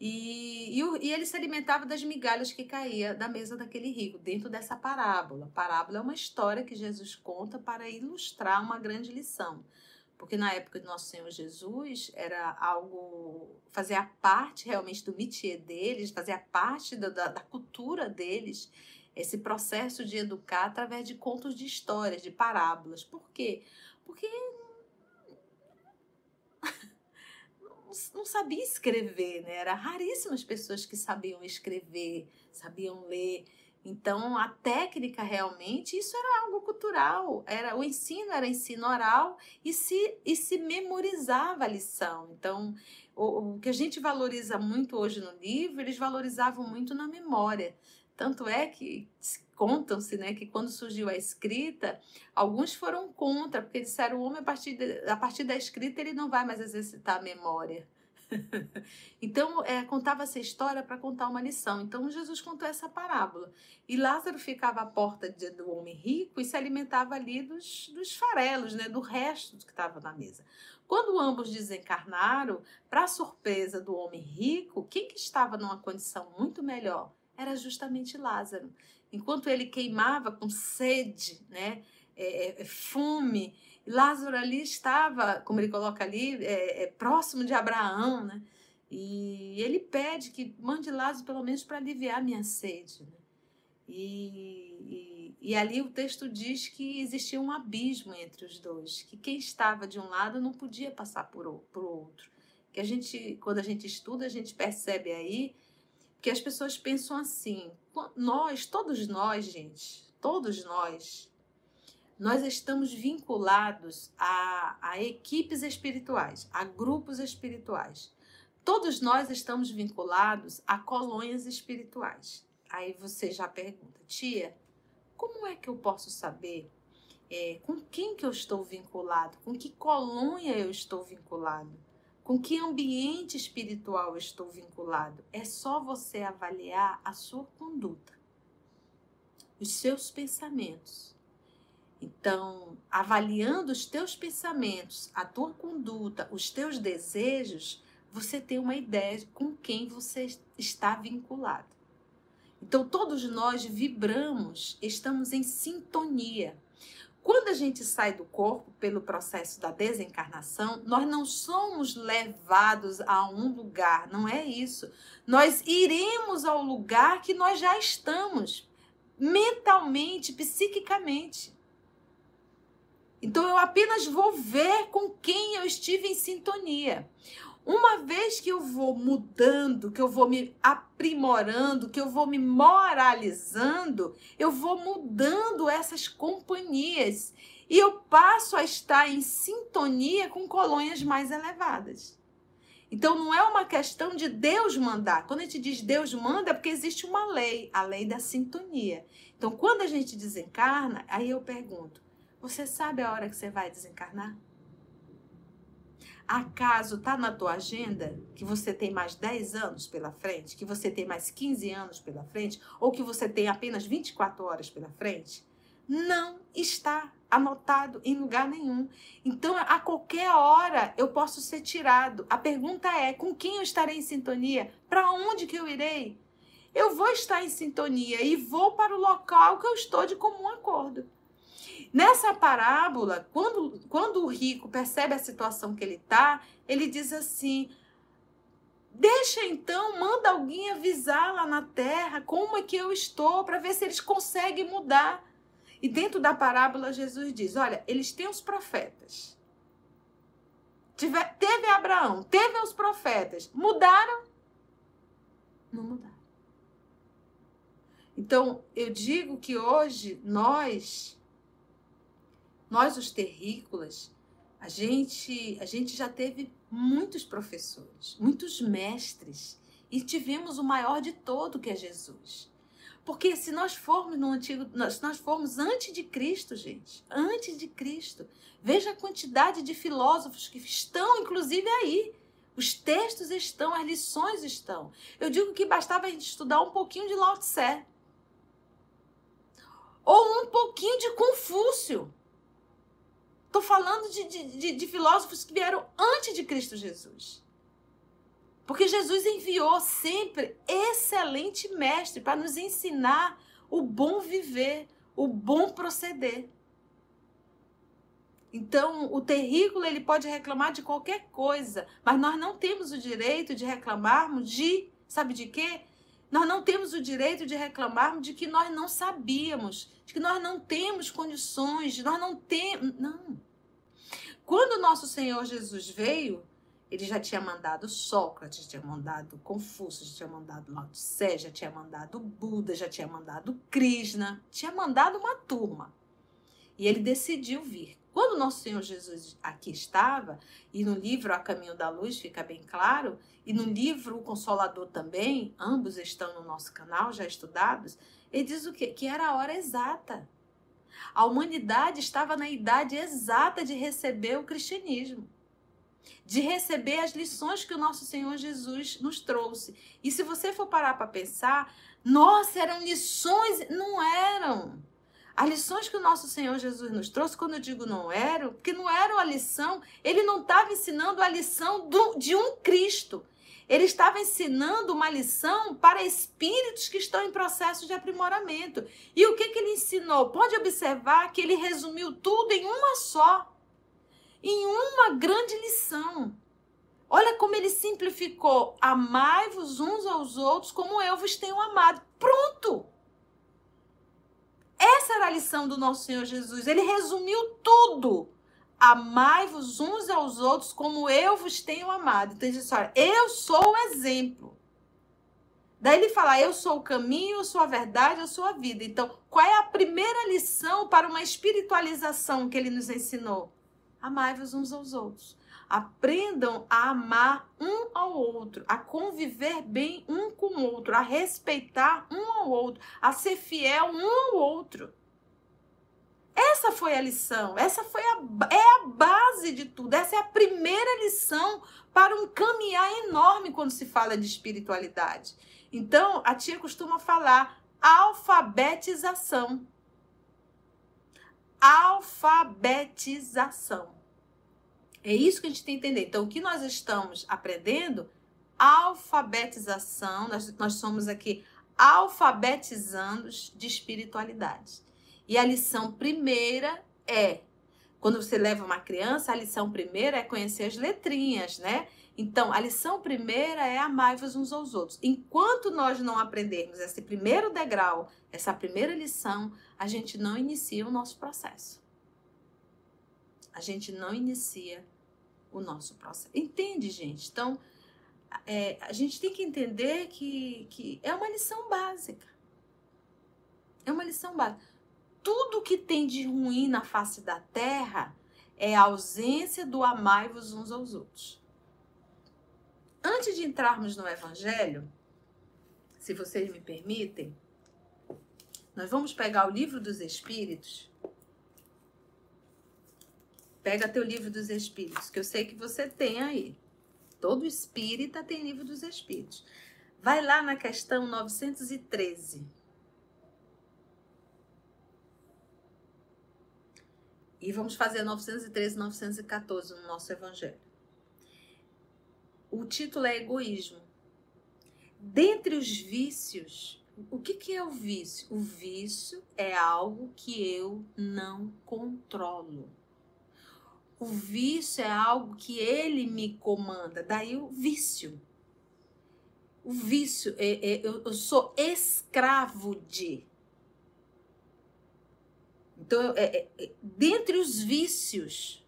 E, e, e, ele se alimentava das migalhas que caía da mesa daquele rico, dentro dessa parábola. Parábola é uma história que Jesus conta para ilustrar uma grande lição. Porque na época do nosso Senhor Jesus era algo, fazia parte realmente do métier deles, fazia parte da, da, da cultura deles, esse processo de educar através de contos de histórias, de parábolas. Por quê? Porque *laughs* não sabia escrever, né? Era raríssimas pessoas que sabiam escrever, sabiam ler. Então, a técnica realmente, isso era algo cultural. Era o ensino era ensino oral e se, e se memorizava a lição. Então, o, o que a gente valoriza muito hoje no livro, eles valorizavam muito na memória. Tanto é que contam-se né, que quando surgiu a escrita, alguns foram contra, porque disseram o homem, a partir, de, a partir da escrita, ele não vai mais exercitar a memória. *laughs* então, é, contava essa história para contar uma lição. Então, Jesus contou essa parábola. E Lázaro ficava à porta de, do homem rico e se alimentava ali dos, dos farelos, né, do resto que estava na mesa. Quando ambos desencarnaram, para surpresa do homem rico, quem que estava numa condição muito melhor era justamente Lázaro. Enquanto ele queimava com sede, né, é, é, fome, Lázaro ali estava, como ele coloca ali, é, é, próximo de Abraão, né? E ele pede que mande Lázaro pelo menos para aliviar minha sede. Né? E, e, e, ali o texto diz que existia um abismo entre os dois, que quem estava de um lado não podia passar por, por outro. Que a gente, quando a gente estuda, a gente percebe aí que as pessoas pensam assim: nós, todos nós, gente, todos nós, nós estamos vinculados a, a equipes espirituais, a grupos espirituais. Todos nós estamos vinculados a colônias espirituais. Aí você já pergunta, tia, como é que eu posso saber é, com quem que eu estou vinculado, com que colônia eu estou vinculado, com que ambiente espiritual estou vinculado? É só você avaliar a sua conduta, os seus pensamentos então, avaliando os teus pensamentos, a tua conduta, os teus desejos, você tem uma ideia de com quem você está vinculado. Então, todos nós vibramos, estamos em sintonia. Quando a gente sai do corpo pelo processo da desencarnação, nós não somos levados a um lugar, não é isso. Nós iremos ao lugar que nós já estamos, mentalmente, psiquicamente. Então eu apenas vou ver com quem eu estive em sintonia. Uma vez que eu vou mudando, que eu vou me aprimorando, que eu vou me moralizando, eu vou mudando essas companhias e eu passo a estar em sintonia com colônias mais elevadas. Então não é uma questão de Deus mandar. Quando a gente diz Deus manda, é porque existe uma lei, a lei da sintonia. Então quando a gente desencarna, aí eu pergunto: você sabe a hora que você vai desencarnar? Acaso está na tua agenda que você tem mais 10 anos pela frente, que você tem mais 15 anos pela frente, ou que você tem apenas 24 horas pela frente? Não está. anotado em lugar nenhum. Então, a qualquer hora eu posso ser tirado. A pergunta é: com quem eu estarei em sintonia? Para onde que eu irei? Eu vou estar em sintonia e vou para o local que eu estou de comum acordo. Nessa parábola, quando, quando o rico percebe a situação que ele está, ele diz assim: Deixa então, manda alguém avisar lá na terra como é que eu estou, para ver se eles conseguem mudar. E dentro da parábola, Jesus diz: Olha, eles têm os profetas. Tive, teve Abraão, teve os profetas. Mudaram? Não mudaram. Então, eu digo que hoje nós, nós os terrícolas, a gente, a gente já teve muitos professores, muitos mestres, e tivemos o maior de todo que é Jesus. Porque se nós formos no antigo, se nós formos antes de Cristo, gente, antes de Cristo, veja a quantidade de filósofos que estão, inclusive, aí. Os textos estão, as lições estão. Eu digo que bastava a gente estudar um pouquinho de Lao Tse. Ou um pouquinho de Confúcio. Estou falando de, de, de, filósofos que vieram antes de Cristo Jesus. Porque Jesus enviou sempre excelente mestre para nos ensinar o bom viver, o bom proceder. Então, o terrículo ele pode reclamar de qualquer coisa, mas nós não temos o direito de reclamarmos de, sabe de quê? Nós não temos o direito de reclamarmos de que nós não sabíamos, de que nós não temos condições, de nós não temos, não. Quando nosso Senhor Jesus veio, ele já tinha mandado Sócrates, tinha mandado Confúcio, já tinha mandado Lao Tse, já tinha mandado Buda, já tinha mandado Krishna, tinha mandado uma turma. E ele decidiu vir. Quando nosso Senhor Jesus aqui estava, e no livro A Caminho da Luz fica bem claro, e no livro O Consolador também, ambos estão no nosso canal, já estudados, ele diz o quê? Que era a hora exata. A humanidade estava na idade exata de receber o cristianismo de receber as lições que o nosso Senhor Jesus nos trouxe. E se você for parar para pensar, nossa, eram lições, não eram. As lições que o nosso Senhor Jesus nos trouxe, quando eu digo não eram, porque não eram a lição, ele não estava ensinando a lição do, de um Cristo. Ele estava ensinando uma lição para espíritos que estão em processo de aprimoramento. E o que, que ele ensinou? Pode observar que ele resumiu tudo em uma só em uma grande lição. Olha como ele simplificou: amai-vos uns aos outros como eu vos tenho amado. Pronto! Essa era a lição do nosso Senhor Jesus. Ele resumiu tudo. Amai-vos uns aos outros como eu vos tenho amado. Então ele disse: olha, eu sou o exemplo. Daí ele fala: eu sou o caminho, eu sou a verdade, eu sou a vida. Então, qual é a primeira lição para uma espiritualização que ele nos ensinou? amai-vos uns aos outros. Aprendam a amar um ao outro, a conviver bem um com o outro, a respeitar um ao outro, a ser fiel um ao outro. Essa foi a lição, essa foi a, é a base de tudo, essa é a primeira lição para um caminhar enorme quando se fala de espiritualidade. Então, a tia costuma falar alfabetização. Alfabetização. É isso que a gente tem que entender. Então, o que nós estamos aprendendo? Alfabetização. Nós, nós somos aqui alfabetizando de espiritualidade. E a lição primeira é quando você leva uma criança, a lição primeira é conhecer as letrinhas, né? Então, a lição primeira é amar-vos uns aos outros. Enquanto nós não aprendermos esse primeiro degrau, essa primeira lição, a gente não inicia o nosso processo. A gente não inicia o nosso processo. Entende, gente? Então, é, a gente tem que entender que, que é uma lição básica. É uma lição básica. Tudo que tem de ruim na face da terra é a ausência do amai-vos uns aos outros. Antes de entrarmos no Evangelho, se vocês me permitem, nós vamos pegar o livro dos Espíritos Pega teu livro dos Espíritos, que eu sei que você tem aí. Todo espírita tem livro dos Espíritos. Vai lá na questão 913. E vamos fazer 913 914 no nosso evangelho. O título é egoísmo. Dentre os vícios, o que, que é o vício? O vício é algo que eu não controlo. O vício é algo que ele me comanda, daí o vício. O vício, é, é, eu, eu sou escravo de. Então, é, é, é, dentre os vícios,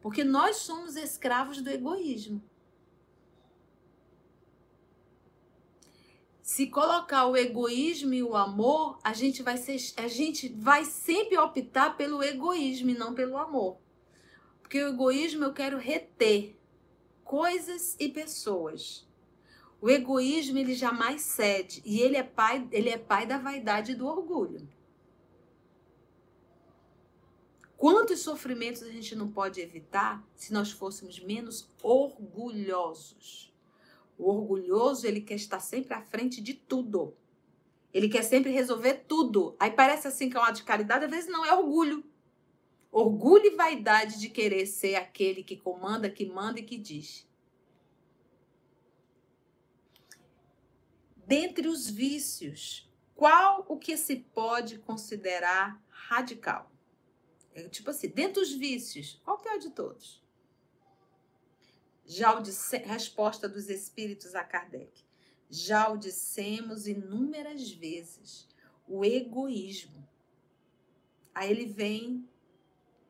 porque nós somos escravos do egoísmo. Se colocar o egoísmo e o amor, a gente vai ser, a gente vai sempre optar pelo egoísmo e não pelo amor. Porque o egoísmo eu quero reter coisas e pessoas. O egoísmo ele jamais cede e ele é pai, ele é pai da vaidade e do orgulho. Quantos sofrimentos a gente não pode evitar se nós fôssemos menos orgulhosos? O orgulhoso, ele quer estar sempre à frente de tudo. Ele quer sempre resolver tudo. Aí parece assim que é um ato de caridade, às vezes não, é orgulho. Orgulho e vaidade de querer ser aquele que comanda, que manda e que diz. Dentre os vícios, qual o que se pode considerar radical? É, tipo assim, dentro dos vícios, qual o pior de todos? Já o disse, resposta dos espíritos a Kardec. Já o dissemos inúmeras vezes, o egoísmo. Aí ele vem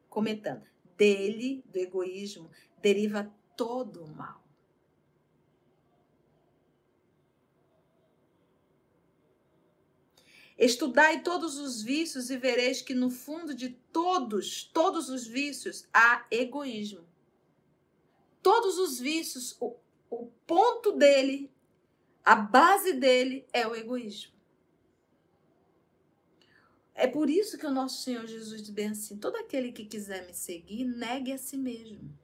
comentando, dele, do egoísmo, deriva todo o mal. Estudai todos os vícios e vereis que no fundo de todos, todos os vícios, há egoísmo. Todos os vícios, o, o ponto dele, a base dele é o egoísmo. É por isso que o nosso Senhor Jesus diz bem assim: todo aquele que quiser me seguir, negue a si mesmo.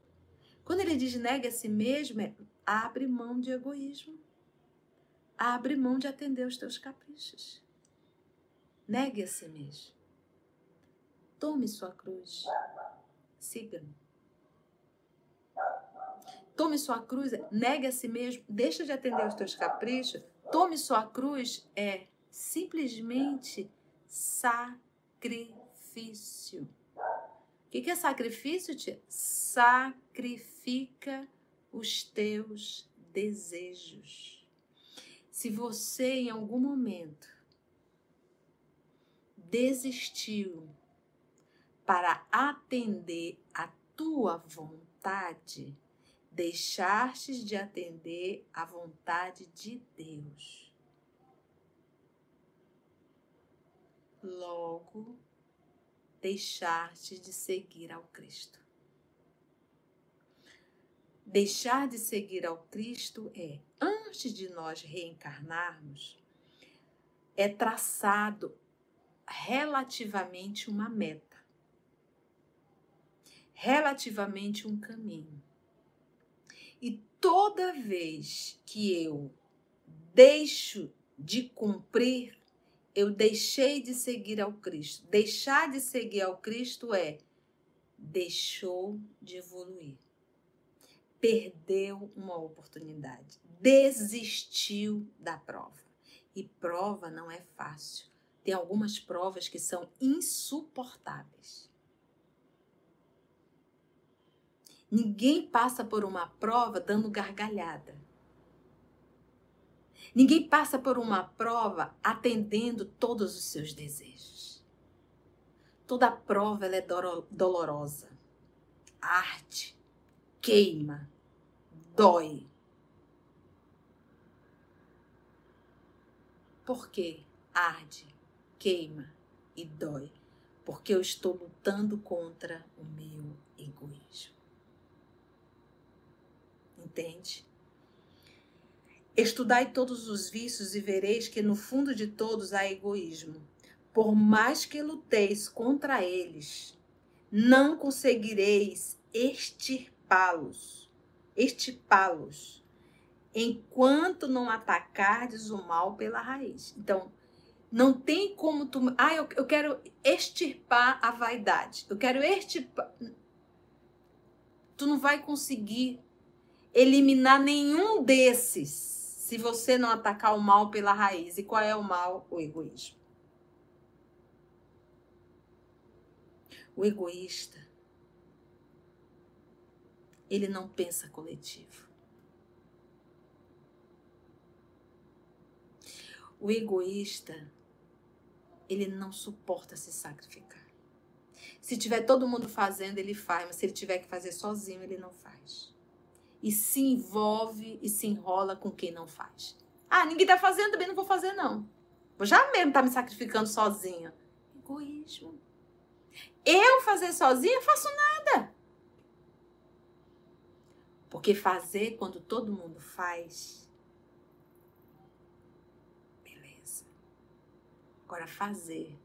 Quando ele diz negue a si mesmo, é abre mão de egoísmo. Abre mão de atender os teus caprichos. Negue a si mesmo. Tome sua cruz. Siga-me. Tome sua cruz, negue a si mesmo, deixa de atender os teus caprichos. Tome sua cruz é simplesmente sacrifício. O que é sacrifício, tia? Sacrifica os teus desejos. Se você em algum momento desistiu para atender a tua vontade, deixastes de atender a vontade de Deus. Logo, deixaste de seguir ao Cristo. Deixar de seguir ao Cristo é, antes de nós reencarnarmos, é traçado relativamente uma meta, relativamente um caminho. E toda vez que eu deixo de cumprir, eu deixei de seguir ao Cristo. Deixar de seguir ao Cristo é deixou de evoluir. Perdeu uma oportunidade, desistiu da prova. E prova não é fácil tem algumas provas que são insuportáveis. Ninguém passa por uma prova dando gargalhada. Ninguém passa por uma prova atendendo todos os seus desejos. Toda prova é dolorosa. arte queima, dói. Por que arde? Queima e dói, porque eu estou lutando contra o meu egoísmo. Entende? Estudai todos os vícios e vereis que no fundo de todos há egoísmo. Por mais que luteis contra eles, não conseguireis extirpá-los, extirpá-los, enquanto não atacardes o mal pela raiz. Então, Não tem como tu. Ah, eu, eu quero extirpar a vaidade. Eu quero extirpar. Tu não vai conseguir eliminar nenhum desses se você não atacar o mal pela raiz. E qual é o mal? O egoísmo. O egoísta, ele não pensa coletivo. O egoísta, ele não suporta se sacrificar. Se tiver todo mundo fazendo, ele faz, mas se ele tiver que fazer sozinho, ele não faz. E se envolve e se enrola com quem não faz. Ah, ninguém tá fazendo, também não vou fazer, não. Vou já mesmo tá me sacrificando sozinha. Egoísmo. Eu fazer sozinha, faço nada. Porque fazer quando todo mundo faz. Agora fazer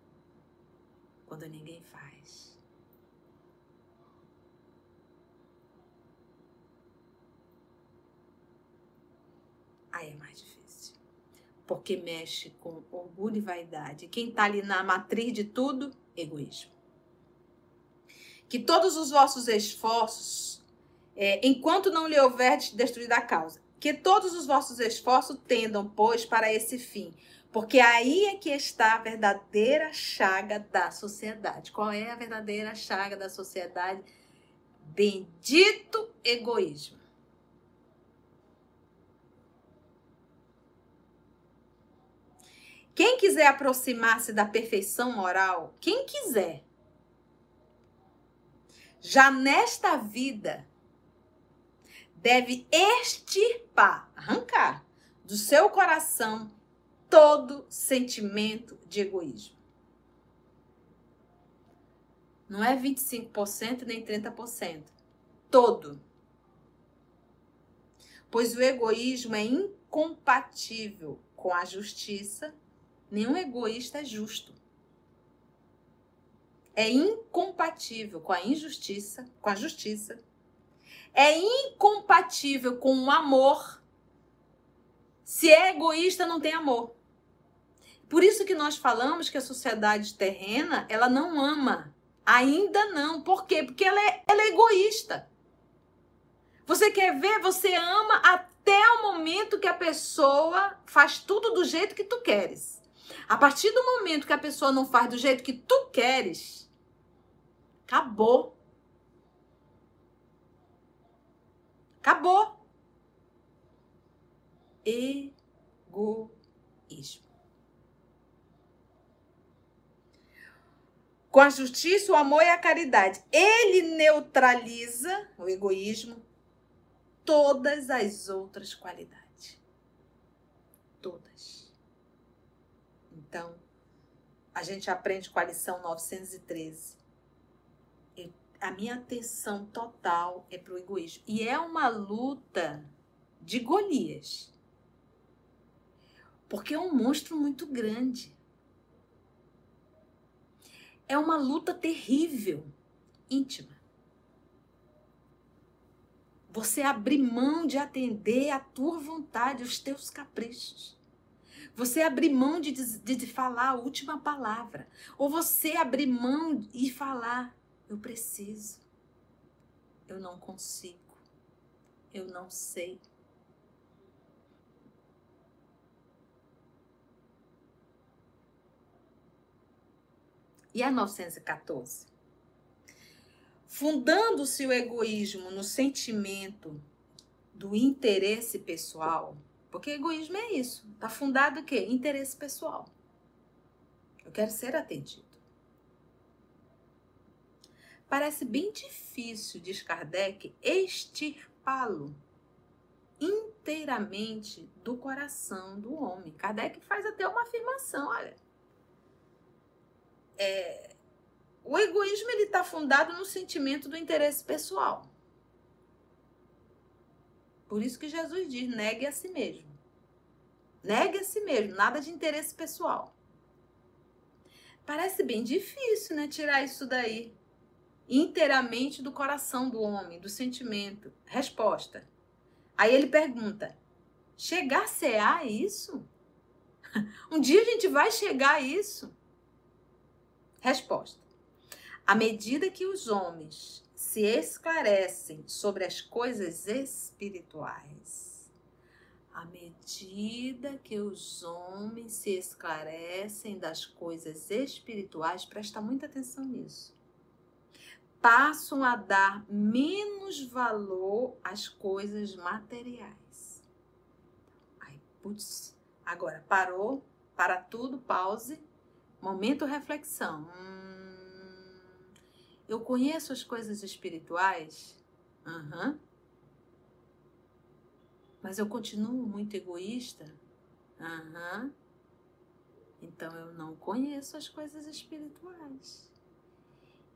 quando ninguém faz. Aí é mais difícil. Porque mexe com orgulho e vaidade. Quem tá ali na matriz de tudo? Egoísmo que todos os vossos esforços, é, enquanto não lhe houver destruído a causa, que todos os vossos esforços tendam, pois, para esse fim. Porque aí é que está a verdadeira chaga da sociedade. Qual é a verdadeira chaga da sociedade? Bendito egoísmo. Quem quiser aproximar-se da perfeição moral, quem quiser, já nesta vida, deve extirpar, arrancar do seu coração todo sentimento de egoísmo. Não é 25% nem 30%. Todo. Pois o egoísmo é incompatível com a justiça. Nenhum egoísta é justo é incompatível com a injustiça, com a justiça, é incompatível com o amor. Se é egoísta, não tem amor. Por isso que nós falamos que a sociedade terrena, ela não ama. Ainda não. Por quê? Porque ela é, ela é egoísta. Você quer ver? Você ama até o momento que a pessoa faz tudo do jeito que tu queres. A partir do momento que a pessoa não faz do jeito que tu queres, Acabou. Acabou. Egoísmo. Com a justiça, o amor e a caridade. Ele neutraliza o egoísmo, todas as outras qualidades. Todas. Então, a gente aprende com a lição 913 a minha atenção total é para o egoísmo. E é uma luta de Golias. Porque é um monstro muito grande. É uma luta terrível, íntima. Você abrir mão de atender a tua vontade, os teus caprichos. Você abrir mão de, de, de falar a última palavra. Ou você abrir mão e falar eu preciso. Eu não consigo. Eu não sei. E a 914? Fundando-se o egoísmo no sentimento do interesse pessoal, porque egoísmo é isso, está fundado o quê? Interesse pessoal. Eu quero ser atendido. Parece bem difícil, diz Kardec, extirpá-lo inteiramente do coração do homem. Kardec faz até uma afirmação, olha. É, o egoísmo ele está fundado no sentimento do interesse pessoal. Por isso que Jesus diz: negue a si mesmo. Negue a si mesmo, nada de interesse pessoal. Parece bem difícil, né? Tirar isso daí inteiramente do coração do homem, do sentimento. Resposta. Aí ele pergunta: chegar-se-á isso? *laughs* Um dia a gente vai chegar a isso. Resposta. À medida que os homens se esclarecem sobre as coisas espirituais, à medida que os homens se esclarecem das coisas espirituais, presta muita atenção nisso, passam a dar menos valor às coisas materiais. Ai, putz, agora parou, para tudo, pause, momento reflexão. Hum, eu conheço as coisas espirituais, uhum. mas eu continuo muito egoísta, uhum. então eu não conheço as coisas espirituais.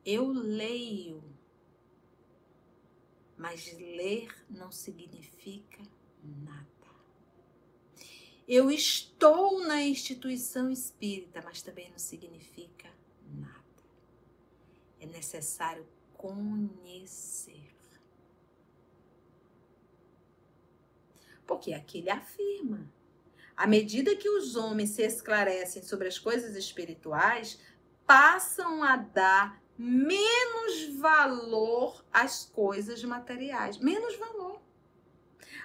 Eu leio, mas ler não significa nada. Eu estou na instituição espírita, mas também não significa nada é necessário conhecer. Porque aqui ele afirma: à medida que os homens se esclarecem sobre as coisas espirituais, passam a dar menos valor às coisas materiais. Menos valor.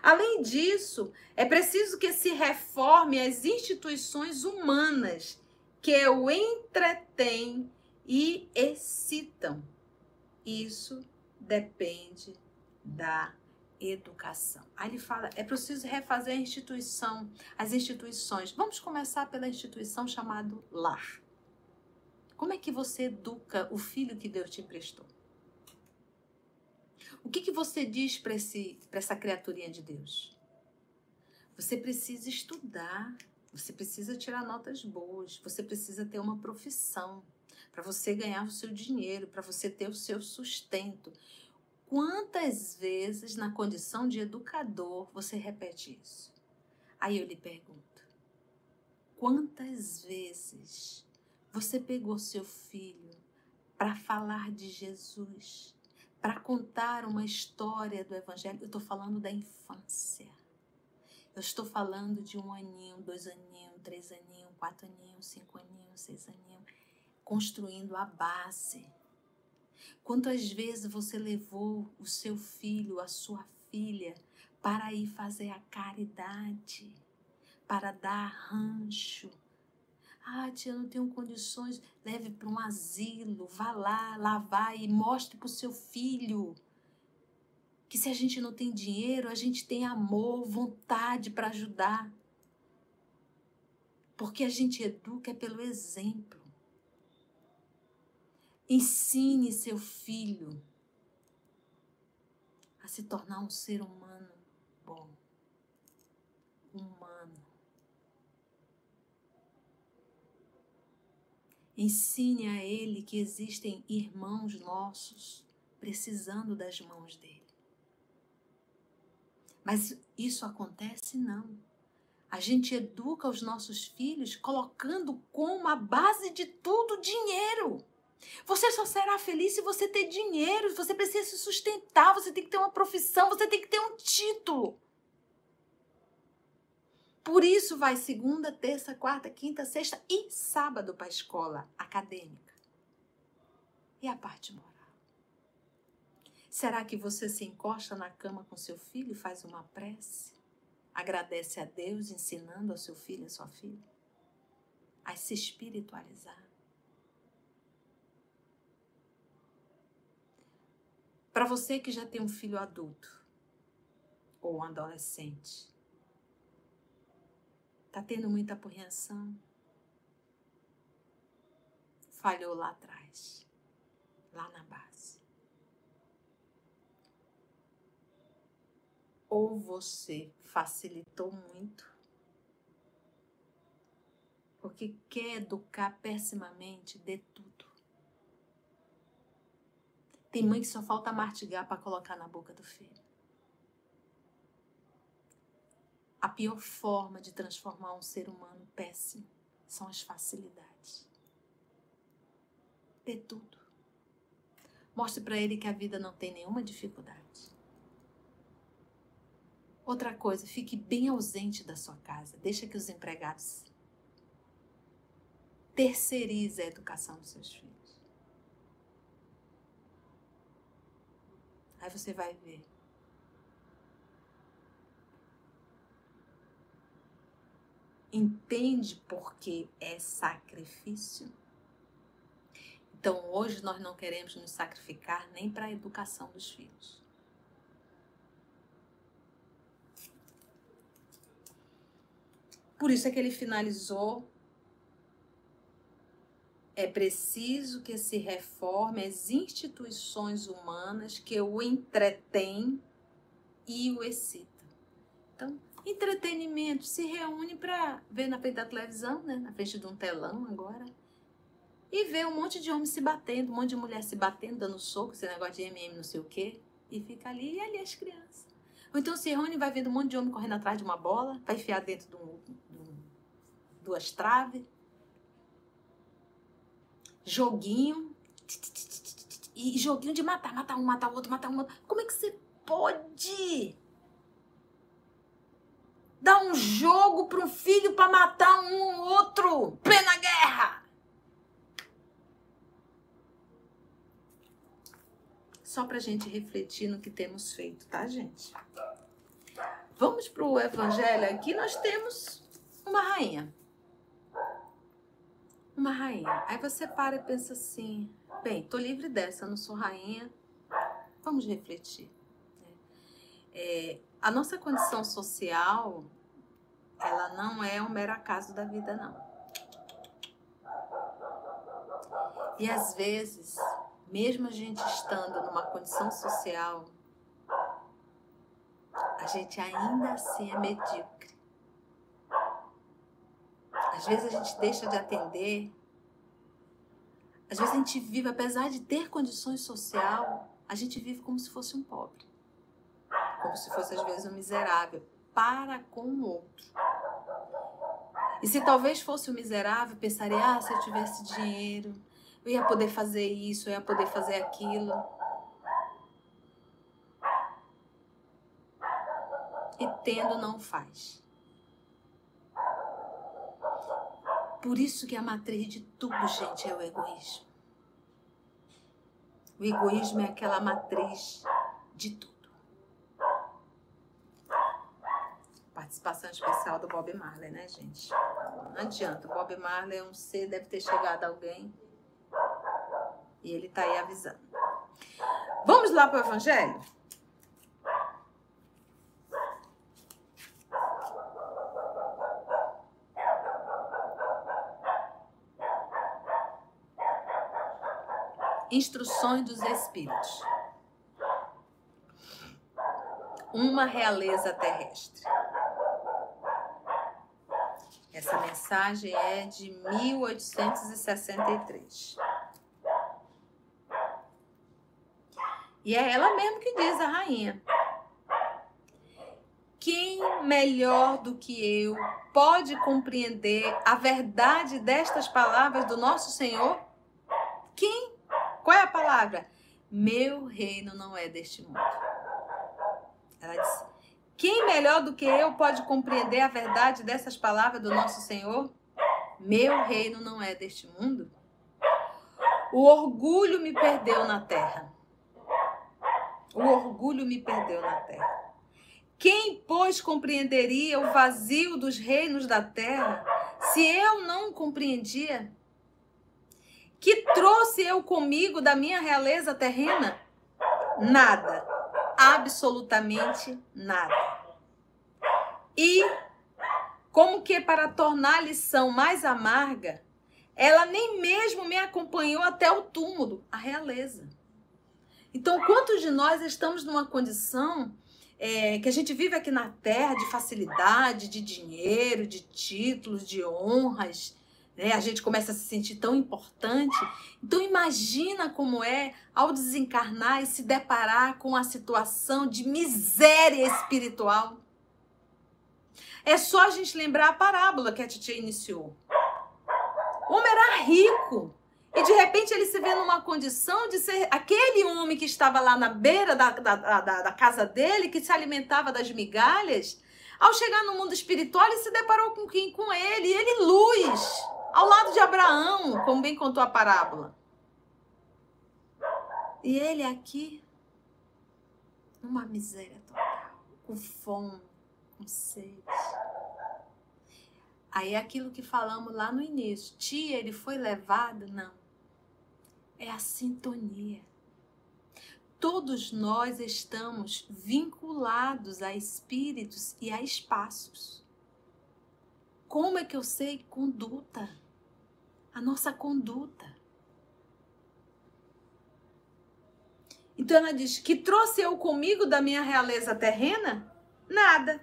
Além disso, é preciso que se reforme as instituições humanas que o entretêm e excitam. Isso depende da educação. Aí ele fala, é preciso refazer a instituição, as instituições. Vamos começar pela instituição chamada lar. Como é que você educa o filho que Deus te emprestou? O que, que você diz para essa criaturinha de Deus? Você precisa estudar, você precisa tirar notas boas, você precisa ter uma profissão para você ganhar o seu dinheiro, para você ter o seu sustento. Quantas vezes, na condição de educador, você repete isso? Aí eu lhe pergunto: quantas vezes você pegou seu filho para falar de Jesus, para contar uma história do Evangelho? Eu estou falando da infância. Eu estou falando de um aninho, dois aninhos, três aninhos, quatro aninhos, cinco aninhos, seis aninhos construindo a base. Quantas vezes você levou o seu filho, a sua filha, para ir fazer a caridade, para dar rancho? Ah, tia, não tenho condições. Leve para um asilo, vá lá, lá vai e mostre para o seu filho que se a gente não tem dinheiro, a gente tem amor, vontade para ajudar. Porque a gente educa é pelo exemplo. Ensine seu filho a se tornar um ser humano bom, humano. Ensine a ele que existem irmãos nossos precisando das mãos dele. Mas isso acontece não. A gente educa os nossos filhos colocando como a base de tudo dinheiro. Você só será feliz se você ter dinheiro, você precisa se sustentar, você tem que ter uma profissão, você tem que ter um título. Por isso vai segunda, terça, quarta, quinta, sexta e sábado para a escola acadêmica. E a parte moral? Será que você se encosta na cama com seu filho e faz uma prece? Agradece a Deus ensinando ao seu filho e a sua filha a se espiritualizar? Para você que já tem um filho adulto ou um adolescente, tá tendo muita apreensão? Falhou lá atrás, lá na base. Ou você facilitou muito, porque quer educar pessimamente, de tudo. Tem mãe que só falta martigar para colocar na boca do filho. A pior forma de transformar um ser humano péssimo são as facilidades. Dê tudo. Mostre para ele que a vida não tem nenhuma dificuldade. Outra coisa, fique bem ausente da sua casa. Deixa que os empregados terceirize a educação dos seus filhos. Aí você vai ver. Entende por que é sacrifício? Então, hoje nós não queremos nos sacrificar nem para a educação dos filhos. Por isso é que ele finalizou. É preciso que se reforme as instituições humanas que o entretêm e o excitam. Então, entretenimento se reúne para ver na frente da televisão, né? na frente de um telão agora. E ver um monte de homem se batendo, um monte de mulher se batendo, dando soco, esse negócio de MM, não sei o quê. E fica ali, e ali as crianças. Ou então se reúne e vai vendo um monte de homem correndo atrás de uma bola, vai enfiar dentro de um, duas traves, joguinho, e joguinho de matar, matar um, matar o outro, matar um outro. Como é que você pode dar um jogo para um filho para matar um outro? Plena guerra! Só para gente refletir no que temos feito, tá, gente? Vamos para o evangelho aqui. Nós temos uma rainha uma rainha. Aí você para e pensa assim: bem, tô livre dessa, não sou rainha. Vamos refletir. É, a nossa condição social, ela não é um mero acaso da vida, não. E às vezes, mesmo a gente estando numa condição social, a gente ainda assim é medíocre. Às vezes a gente deixa de atender. Às vezes a gente vive, apesar de ter condições social, a gente vive como se fosse um pobre. Como se fosse, às vezes, um miserável para com o outro. E se talvez fosse um miserável, pensaria: ah, se eu tivesse dinheiro, eu ia poder fazer isso, eu ia poder fazer aquilo. E tendo, não faz. Por isso que a matriz de tudo, gente, é o egoísmo. O egoísmo é aquela matriz de tudo. Participação especial do Bob Marley, né, gente? Não adianta. O Bob Marley é um ser, deve ter chegado alguém e ele tá aí avisando. Vamos lá para o Evangelho? Instruções dos Espíritos. Uma realeza terrestre. Essa mensagem é de 1863. E é ela mesmo que diz, a rainha. Quem melhor do que eu pode compreender a verdade destas palavras do nosso Senhor? Quem qual é a palavra? Meu reino não é deste mundo. Ela diz: Quem melhor do que eu pode compreender a verdade dessas palavras do nosso Senhor? Meu reino não é deste mundo. O orgulho me perdeu na terra. O orgulho me perdeu na terra. Quem, pois, compreenderia o vazio dos reinos da terra se eu não compreendia? Que trouxe eu comigo da minha realeza terrena? Nada. Absolutamente nada. E, como que para tornar a lição mais amarga, ela nem mesmo me acompanhou até o túmulo, a realeza. Então, quantos de nós estamos numa condição é, que a gente vive aqui na terra de facilidade, de dinheiro, de títulos, de honras, né? A gente começa a se sentir tão importante. Então imagina como é ao desencarnar e se deparar com a situação de miséria espiritual. É só a gente lembrar a parábola que a Titia iniciou. O homem era rico. E de repente ele se vê numa condição de ser aquele homem que estava lá na beira da, da, da, da casa dele, que se alimentava das migalhas. Ao chegar no mundo espiritual, ele se deparou com quem? Com ele. E ele, luz Ao lado de Abraão, como bem contou a parábola. E ele aqui, numa miséria total, com fome, com sede. Aí aquilo que falamos lá no início. Tia, ele foi levado? Não. É a sintonia. Todos nós estamos vinculados a espíritos e a espaços. Como é que eu sei conduta? A nossa conduta. Então ela diz: que trouxe eu comigo da minha realeza terrena? Nada.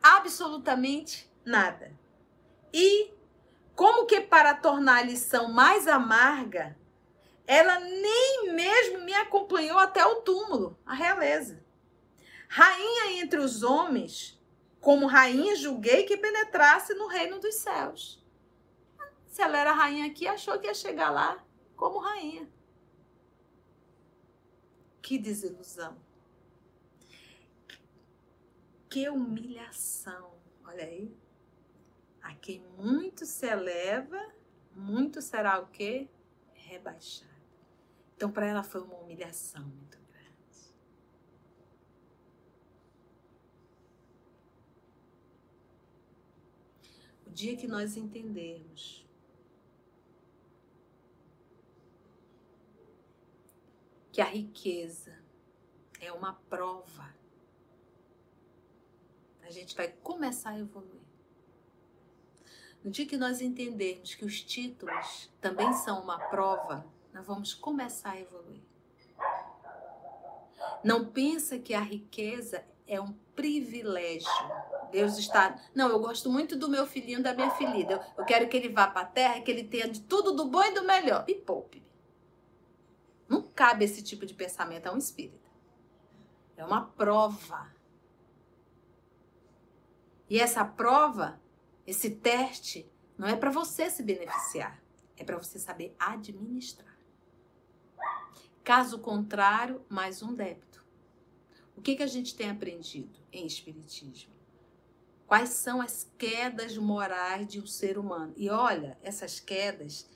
Absolutamente nada. E como que para tornar a lição mais amarga, ela nem mesmo me acompanhou até o túmulo, a realeza. Rainha entre os homens, como rainha julguei que penetrasse no reino dos céus. Se ela era rainha aqui, achou que ia chegar lá como rainha. Que desilusão. Que humilhação. Olha aí. A quem muito se eleva, muito será o quê? Rebaixado. Então, para ela foi uma humilhação muito grande. O dia que nós entendermos que a riqueza é uma prova, a gente vai começar a evoluir. No dia que nós entendermos que os títulos também são uma prova, nós vamos começar a evoluir. Não pensa que a riqueza é um privilégio. Deus está. Não, eu gosto muito do meu filhinho, da minha filha. Eu, quero que ele vá para a terra, que ele tenha de tudo do bom e do melhor. Me poupe. Não cabe esse tipo de pensamento a um espírito. É uma prova. E essa prova esse teste não é para você se beneficiar, é para você saber administrar. Caso contrário, mais um débito. O que, que a gente tem aprendido em Espiritismo? Quais são as quedas morais de um ser humano? E olha, essas quedas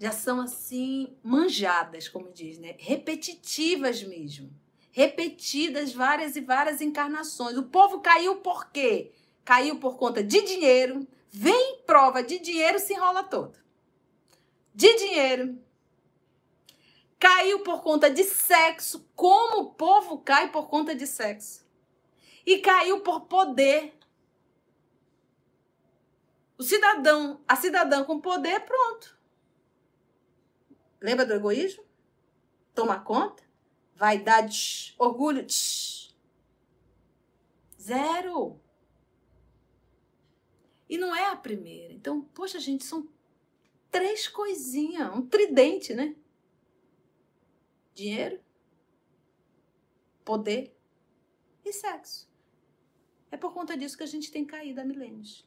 já são assim manjadas, como diz, né? Repetitivas mesmo. Repetidas várias e várias encarnações. O povo caiu por quê? caiu por conta de dinheiro, vem prova de dinheiro, se enrola todo. De dinheiro. Caiu por conta de sexo, como o povo cai por conta de sexo. E caiu por poder. O cidadão, a cidadã com poder, pronto. Lembra do egoísmo? Toma conta? Vaidade, orgulho. Zero. E não é a primeira. Então, poxa, gente, são três coisinhas, um tridente, né? Dinheiro, poder e sexo. É por conta disso que a gente tem caído há milênios.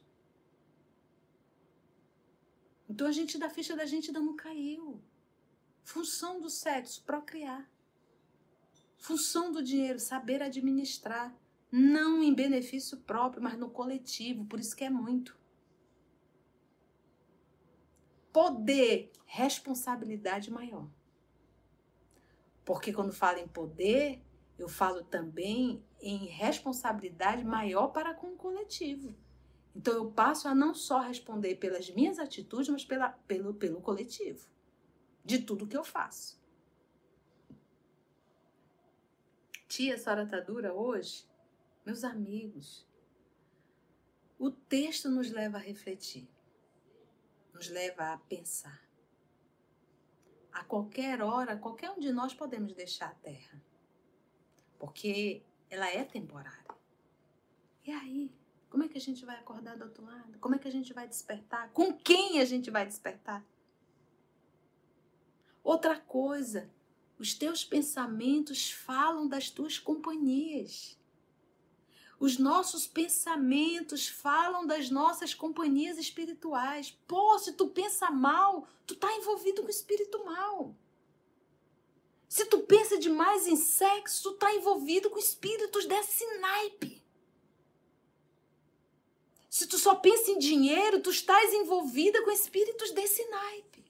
Então a gente da ficha da gente ainda não caiu. Função do sexo, procriar. Função do dinheiro, saber administrar não em benefício próprio, mas no coletivo, por isso que é muito. Poder, responsabilidade maior. Porque quando falo em poder, eu falo também em responsabilidade maior para com o coletivo. Então eu passo a não só responder pelas minhas atitudes, mas pela, pelo, pelo coletivo, de tudo que eu faço. Tia, a senhora tá dura hoje? Meus amigos, o texto nos leva a refletir, nos leva a pensar. A qualquer hora, qualquer um de nós podemos deixar a terra, porque ela é temporária. E aí, como é que a gente vai acordar do outro lado? Como é que a gente vai despertar? Com quem a gente vai despertar? Outra coisa, os teus pensamentos falam das tuas companhias. Os nossos pensamentos falam das nossas companhias espirituais. Pô, se tu pensa mal, tu tá envolvido com espírito mal. Se tu pensa demais em sexo, tu tá envolvido com espíritos desse naipe. Se tu só pensa em dinheiro, tu estás envolvida com espíritos desse naipe.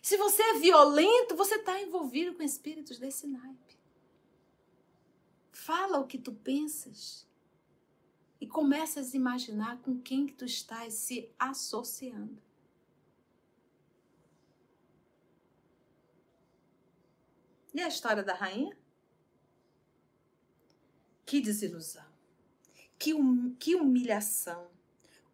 Se você é violento, você está envolvido com espíritos desse naipe. Fala o que tu pensas e começas a imaginar com quem que tu estás se associando. E a história da rainha? Que desilusão. Que, hum, que humilhação.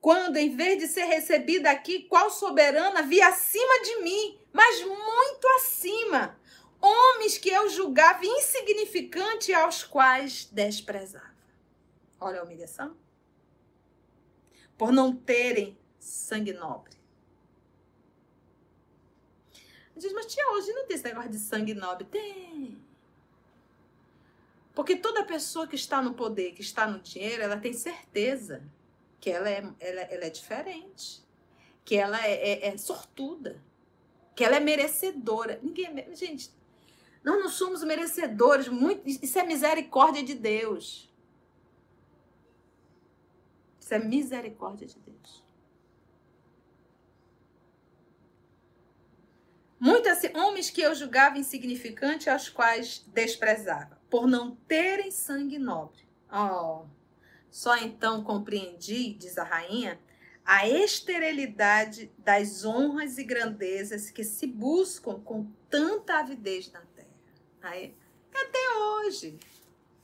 Quando, em vez de ser recebida aqui, qual soberana via acima de mim, mas muito acima, homens que eu julgava insignificante e aos quais desprezava. Olha a humilhação. Por não terem sangue nobre. Diz, mas tia, hoje não tem esse negócio de sangue nobre. Tem. Porque toda pessoa que está no poder, que está no dinheiro, ela tem certeza que ela é, ela, ela é diferente, que ela é, é, é sortuda, que ela é merecedora. Ninguém, é gente, nós não somos merecedores. Muito, isso é misericórdia de Deus. Isso é misericórdia de Deus. Muitos assim, homens que eu julgava insignificante, aos quais desprezava, por não terem sangue nobre. Oh, só então compreendi, diz a rainha, a esterilidade das honras e grandezas que se buscam com tanta avidez na terra. Aí, até hoje,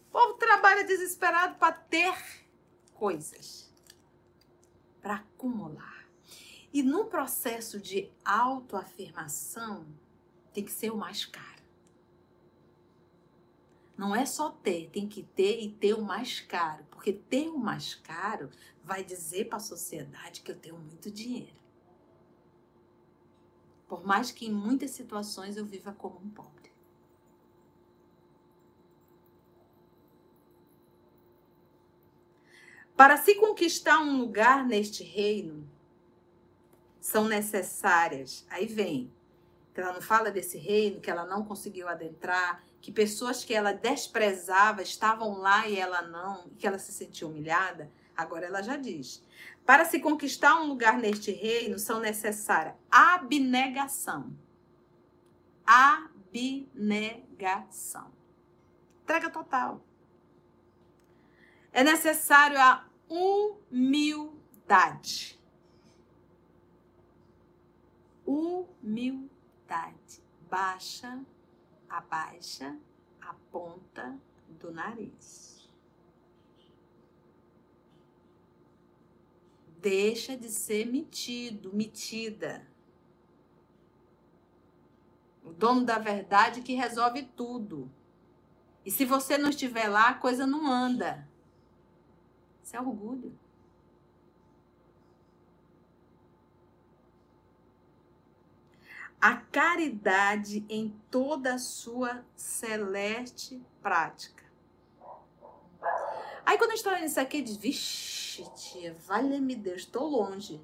o povo trabalha desesperado para ter coisas, para acumular. E no processo de autoafirmação, tem que ser o mais caro. Não é só ter, tem que ter e ter o mais caro. Porque ter o mais caro vai dizer para a sociedade que eu tenho muito dinheiro. Por mais que em muitas situações eu viva como um pobre. Para se conquistar um lugar neste reino, são necessárias. Aí vem, que ela não fala desse reino, que ela não conseguiu adentrar, que pessoas que ela desprezava estavam lá e ela não, que ela se sentiu humilhada. Agora ela já diz: para se conquistar um lugar neste reino são necessárias abnegação. Abnegação. Entrega total. É necessário a humildade humildade. Baixa, abaixa a ponta do nariz. Deixa de ser metido, metida. O dono da verdade que resolve tudo. E se você não estiver lá, a coisa não anda. Isso é orgulho. A caridade em toda a sua celeste prática. Aí quando a gente está nisso aqui, diz, vixe, tia, valha-me Deus, estou longe.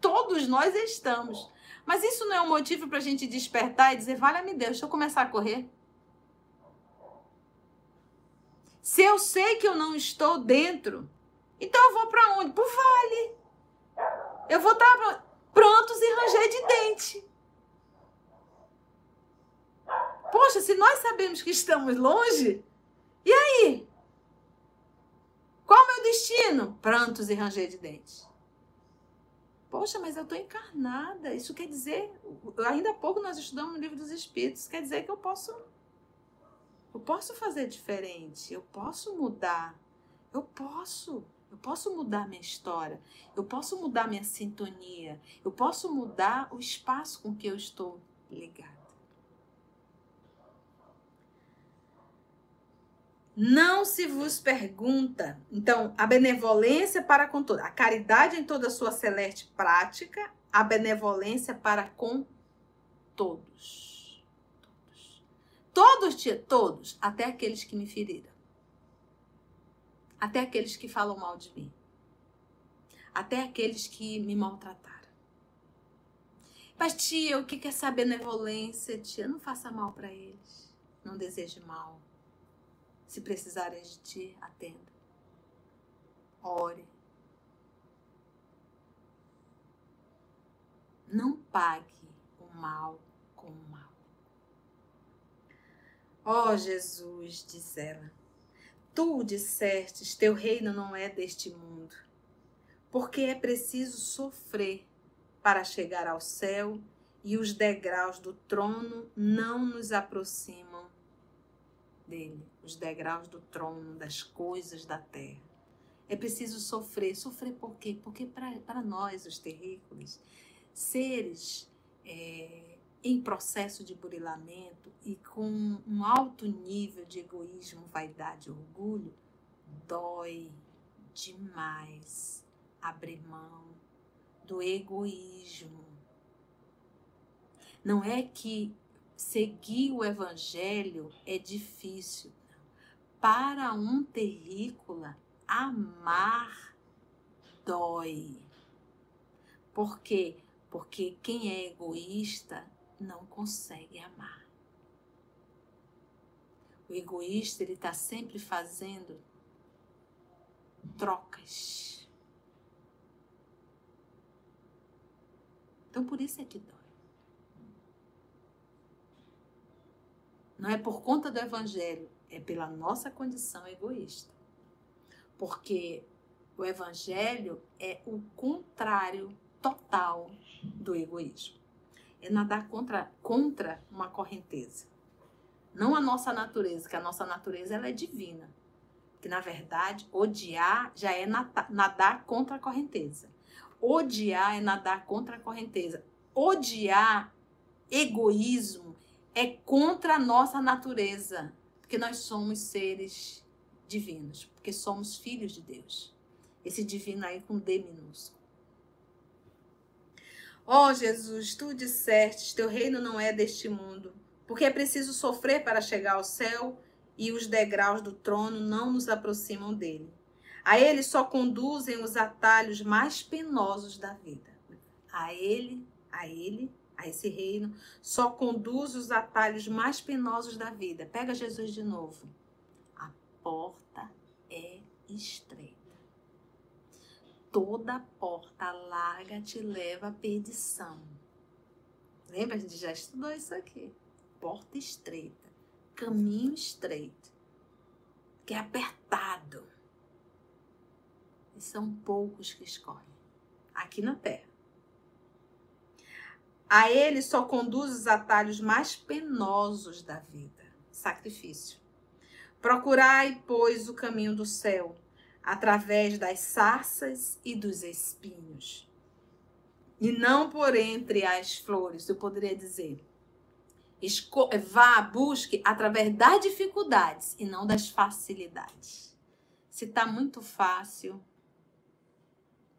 Todos nós estamos. Mas isso não é um motivo para a gente despertar e dizer, valha-me Deus, deixa eu começar a correr. Se eu sei que eu não estou dentro, então eu vou para onde? Para o vale. Eu vou estar tá prontos e ranger de dente. Poxa, se nós sabemos que estamos longe, e aí? Qual o meu destino? Prantos e ranger de dente. Poxa, mas eu estou encarnada. Isso quer dizer, ainda há pouco nós estudamos no livro dos Espíritos, quer dizer que eu posso, eu posso fazer diferente, eu posso mudar, eu posso. Eu posso mudar minha história, eu posso mudar minha sintonia, eu posso mudar o espaço com que eu estou ligada. Não se vos pergunta. Então, a benevolência para com todos, a caridade em toda a sua celeste prática, a benevolência para com todos. Todos, todos, todos até aqueles que me feriram até aqueles que falam mal de mim, até aqueles que me maltrataram. Mas, tia, o que é essa benevolência? Tia, não faça mal para eles, não deseje mal. Se precisarem de ti, atenda. Ore. Não pague o mal com o mal. Ó oh, Jesus, diz ela, tu dissestes, teu reino não é deste mundo, porque é preciso sofrer para chegar ao céu e os degraus do trono não nos aproximam dele, os degraus do trono, das coisas da terra. É preciso sofrer. Sofrer por quê? Porque para nós, os terrícolas, seres é, em processo de burilamento e com um alto nível de egoísmo, vaidade e orgulho, dói demais abrir mão do egoísmo. Não é que seguir o evangelho é difícil. Para um terrícola, amar dói. Por quê? Porque quem é egoísta não consegue amar. O egoísta ele está sempre fazendo trocas. Então por isso é que dói. Não é por conta do evangelho, é pela nossa condição egoísta. Porque o evangelho é o contrário total do egoísmo. É nadar contra, contra uma correnteza. Não a nossa natureza, que a nossa natureza ela é divina. Que na verdade, odiar já é nadar contra a correnteza. Odiar é nadar contra a correnteza. Odiar, egoísmo, é contra a nossa natureza, porque nós somos seres divinos, porque somos filhos de Deus. Esse divino aí com D minúsculo. Ó oh, Jesus, tu disseste, teu reino não é deste mundo, porque é preciso sofrer para chegar ao céu e os degraus do trono não nos aproximam dele. A ele só conduzem os atalhos mais penosos da vida. A ele, a ele a esse reino, só conduz os atalhos mais penosos da vida. Pega Jesus de novo. A porta é estreita. Toda porta larga te leva à perdição. Lembra? A gente já estudou isso aqui. Porta estreita, caminho estreito, que é apertado. E são poucos que escolhem aqui na terra. A ele só conduz os atalhos mais penosos da vida sacrifício. Procurai, pois, o caminho do céu, através das sarças e dos espinhos, e não por entre as flores, eu poderia dizer. vá, busque através das dificuldades e não das facilidades. Se está muito fácil,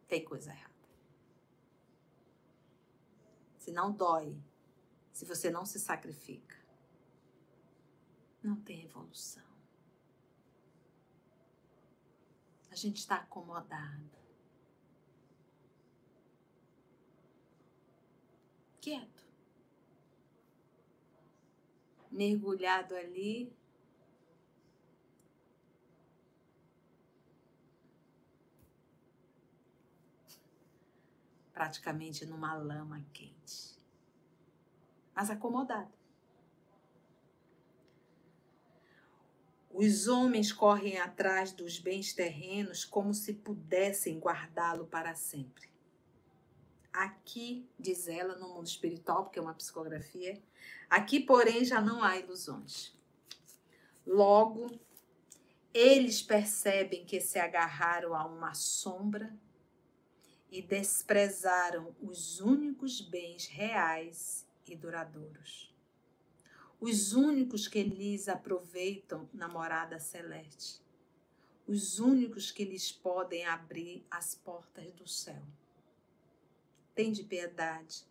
tem coisa errada se não dói, se você não se sacrifica, não tem evolução. A gente está acomodado. Quieto. Mergulhado ali praticamente numa lama quente, mas acomodado. Os homens correm atrás dos bens terrenos como se pudessem guardá-lo para sempre. Aqui, diz ela, no mundo espiritual, porque é uma psicografia, aqui, porém, já não há ilusões. Logo, eles percebem que se agarraram a uma sombra e desprezaram os únicos bens reais e duradouros. Os únicos que lhes aproveitam na morada celeste. Os únicos que lhes podem abrir as portas do céu. Tende piedade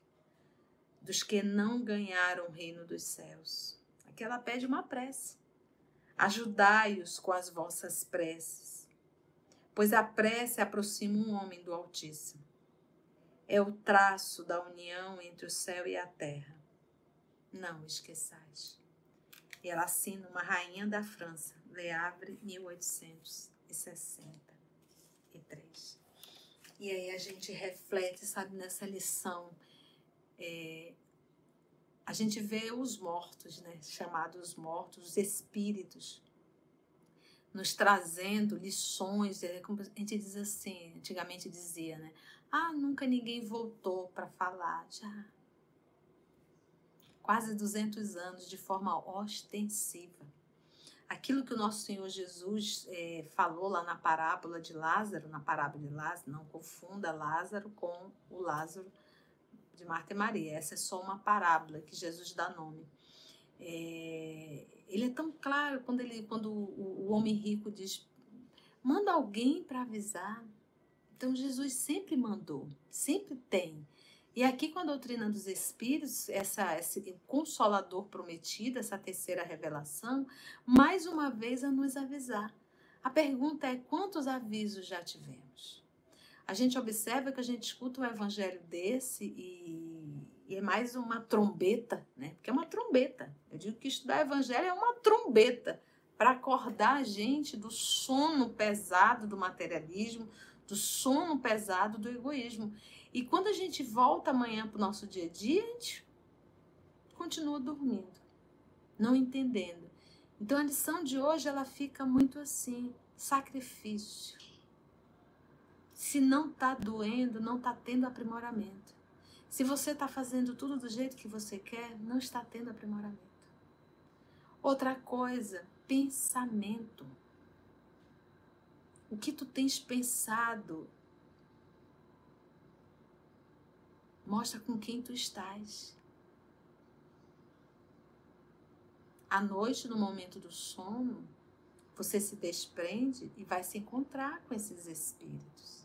dos que não ganharam o reino dos céus. Aqui ela pede uma prece. Ajudai-os com as vossas preces pois a prece aproxima um homem do Altíssimo. É o traço da união entre o céu e a terra. Não esqueçais. E ela assina uma rainha da França, Le Havre, 1863. E aí a gente reflete, sabe, nessa lição é, a gente vê os mortos, né? Chamados mortos, os espíritos, nos trazendo lições. É, a gente diz assim, antigamente dizia, né? Ah, nunca ninguém voltou para falar. Já. Quase 200 anos de forma ostensiva. Aquilo que o nosso Senhor Jesus é, falou lá na parábola de Lázaro, na parábola de Lázaro, não confunda Lázaro com o Lázaro de Marta e Maria. Essa é só uma parábola que Jesus dá nome. É, ele é tão claro quando, ele, quando o, o homem rico diz: manda alguém para avisar. Então Jesus sempre mandou, sempre tem. E aqui com a doutrina dos espíritos, essa, esse consolador prometido, essa terceira revelação, mais uma vez a nos avisar. A pergunta é: quantos avisos já tivemos? a gente observa que a gente escuta um evangelho desse e, e, é mais uma trombeta, né? Porque é uma trombeta. Eu digo que estudar evangelho é uma trombeta para acordar a gente do sono pesado do materialismo, do sono pesado do egoísmo. E quando a gente volta amanhã para o nosso dia a dia, a gente continua dormindo, não entendendo. Então a lição de hoje ela fica muito assim, sacrifício se não está doendo, não está tendo aprimoramento. Se você está fazendo tudo do jeito que você quer, não está tendo aprimoramento. Outra coisa, pensamento. O que tu tens pensado mostra com quem tu estás. À noite, no momento do sono, você se desprende e vai se encontrar com esses espíritos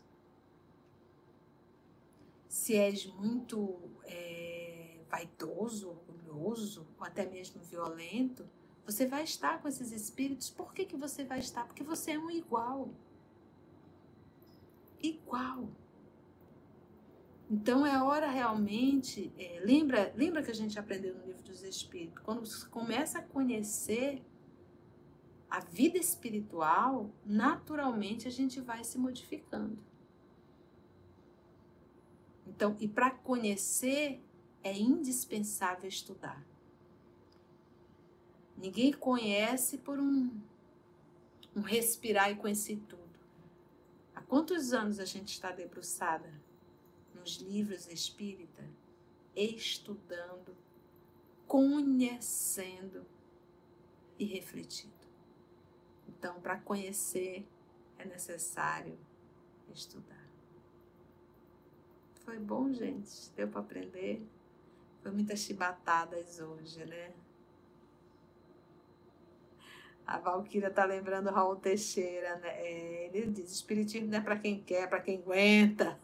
se és muito é, vaidoso, orgulhoso, ou até mesmo violento, você vai estar com esses espíritos. Por que, que você vai estar? Porque você é um igual. Igual. Então é hora realmente. É, lembra, lembra que a gente aprendeu no livro dos Espíritos? Quando você começa a conhecer a vida espiritual, naturalmente a gente vai se modificando. Então, e para conhecer é indispensável estudar. Ninguém conhece por um, um respirar e conhecer tudo. Há quantos anos a gente está debruçada nos livros espírita, estudando, conhecendo e refletindo? Então, para conhecer é necessário estudar. Foi bom, gente. Deu para aprender. Foi muitas chibatadas hoje, né? A Valquíria tá lembrando Raul Teixeira, né? É, ele diz: Espiritismo não é para quem quer, é para quem aguenta.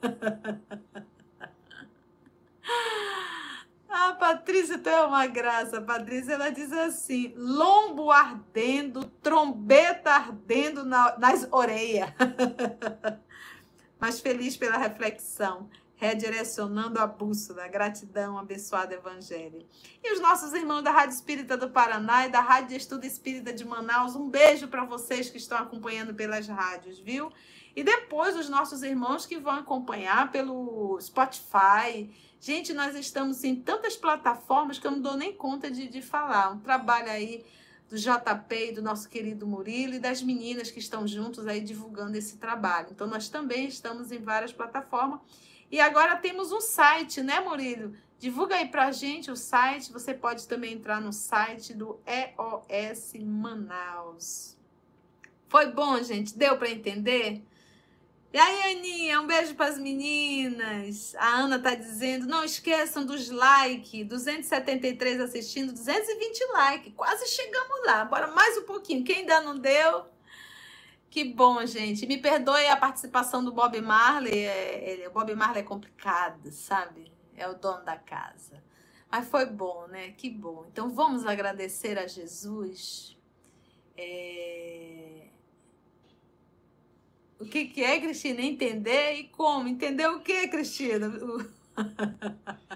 A *laughs* Patrícia tem é uma graça. Patrícia ela diz assim: lombo ardendo, trombeta ardendo na, nas orelhas. *laughs* Mas feliz pela reflexão redirecionando a bússola. Gratidão, abençoado Evangelho. E os nossos irmãos da Rádio Espírita do Paraná e da Rádio Estudo Espírita de Manaus, um beijo para vocês que estão acompanhando pelas rádios, viu? E depois os nossos irmãos que vão acompanhar pelo Spotify. Gente, nós estamos em tantas plataformas que eu não dou nem conta de, de falar. Um trabalho aí do JP e do nosso querido Murilo e das meninas que estão juntos aí divulgando esse trabalho. Então, nós também estamos em várias plataformas. E agora temos um site, né, Murilo? Divulga aí pra gente o site. Você pode também entrar no site do EOS Manaus. Foi bom, gente? Deu para entender? E aí, Aninha, um beijo para as meninas. A Ana tá dizendo: não esqueçam dos likes. 273 assistindo, 220 likes. Quase chegamos lá. Bora mais um pouquinho. Quem ainda não deu, que bom, gente. Me perdoe a participação do Bob Marley. É, o Bob Marley é complicado, sabe? É o dono da casa. Mas foi bom, né? Que bom. Então vamos agradecer a Jesus. É... O que, que é, Cristina? Entender e como? Entender o que, Cristina? *laughs*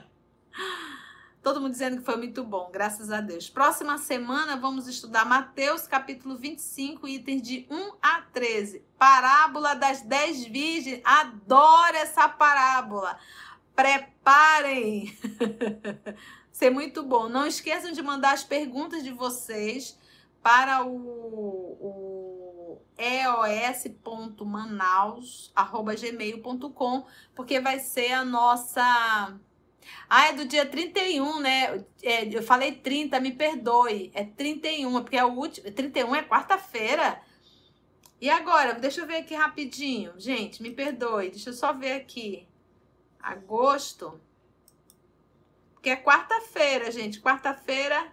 Todo mundo dizendo que foi muito bom, graças a Deus. Próxima semana vamos estudar Mateus capítulo 25, itens de 1 a 13. Parábola das 10 virgens. Adoro essa parábola. preparem! *laughs* Ser muito bom. Não esqueçam de mandar as perguntas de vocês para o, o eos.manaus.gmail.com, porque vai ser a nossa. Ah, é do dia 31, né? É, eu falei 30, me perdoe. É 31, porque é o último. 31 é quarta-feira. E agora, deixa eu ver aqui rapidinho. Gente, me perdoe, deixa eu só ver aqui. Agosto. Porque é quarta-feira, gente. Quarta-feira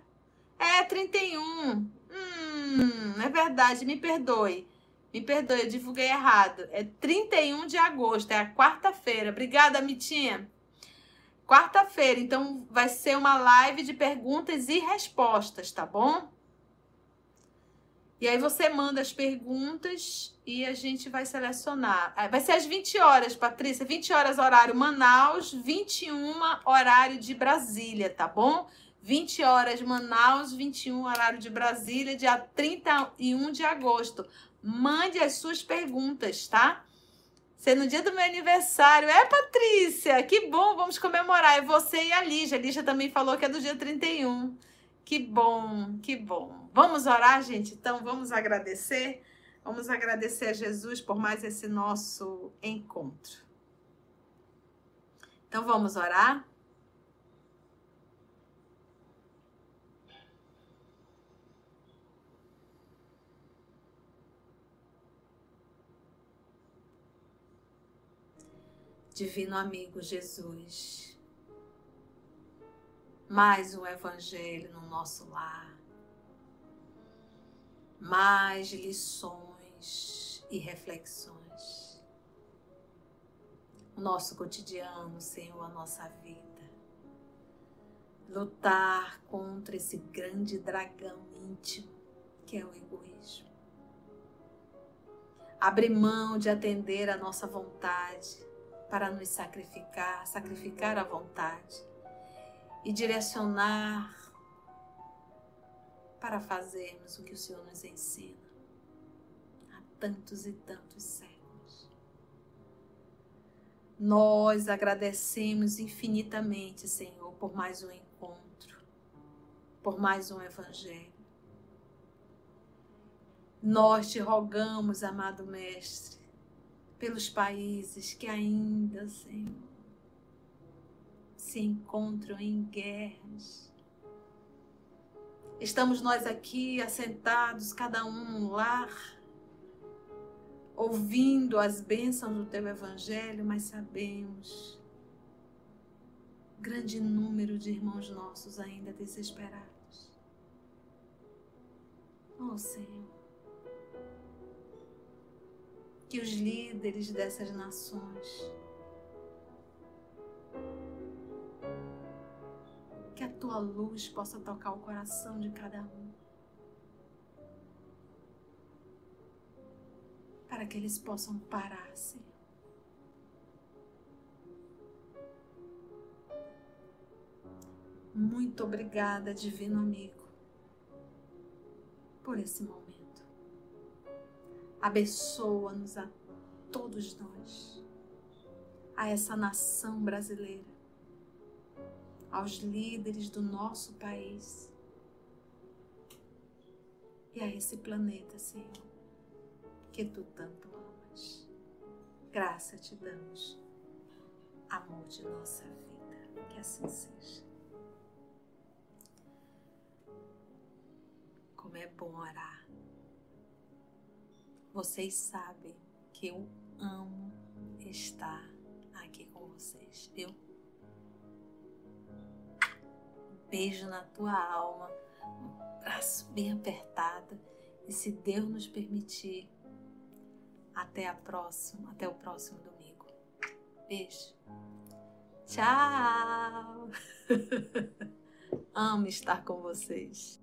é 31. Hum, é verdade, me perdoe. Me perdoe, eu divulguei errado. É 31 de agosto, é a quarta-feira. Obrigada, Mitinha. Quarta-feira, então vai ser uma live de perguntas e respostas, tá bom? E aí você manda as perguntas e a gente vai selecionar. É, vai ser às 20 horas, Patrícia. 20 horas horário Manaus, 21 horário de Brasília, tá bom? 20 horas Manaus, 21 horário de Brasília, dia 31 de agosto. Mande as suas perguntas, tá? Ser no dia do meu aniversário. É, Patrícia, que bom, vamos comemorar. É você e a Lígia. A Lígia também falou que é do dia 31. Que bom, que bom. Vamos orar, gente? Então, vamos agradecer. Vamos agradecer a Jesus por mais esse nosso encontro. Então, vamos orar? Divino amigo Jesus, mais um evangelho no nosso lar mais lições e reflexões. O nosso cotidiano, Senhor, a nossa vida. Lutar contra esse grande dragão íntimo que é o egoísmo. Abrir mão de atender a nossa vontade para nos sacrificar, sacrificar a vontade e direcionar para fazermos o que o Senhor nos ensina há tantos e tantos séculos. Nós agradecemos infinitamente, Senhor, por mais um encontro, por mais um evangelho. Nós te rogamos, amado Mestre, pelos países que ainda, Senhor, se encontram em guerras, Estamos nós aqui assentados, cada um num lar, ouvindo as bênçãos do teu evangelho, mas sabemos grande número de irmãos nossos ainda desesperados. Oh Senhor, que os líderes dessas nações que a tua luz possa tocar o coração de cada um. Para que eles possam parar, Senhor. Muito obrigada, Divino Amigo, por esse momento. Abençoa-nos a todos nós, a essa nação brasileira aos líderes do nosso país e a esse planeta, Senhor, que tu tanto amas. Graça te damos, amor de nossa vida, que assim seja. Como é bom orar. Vocês sabem que eu amo estar aqui com vocês. Eu beijo na tua alma, um braço bem apertado. E se Deus nos permitir, até a próxima, até o próximo domingo. Beijo. Tchau. *laughs* Amo estar com vocês.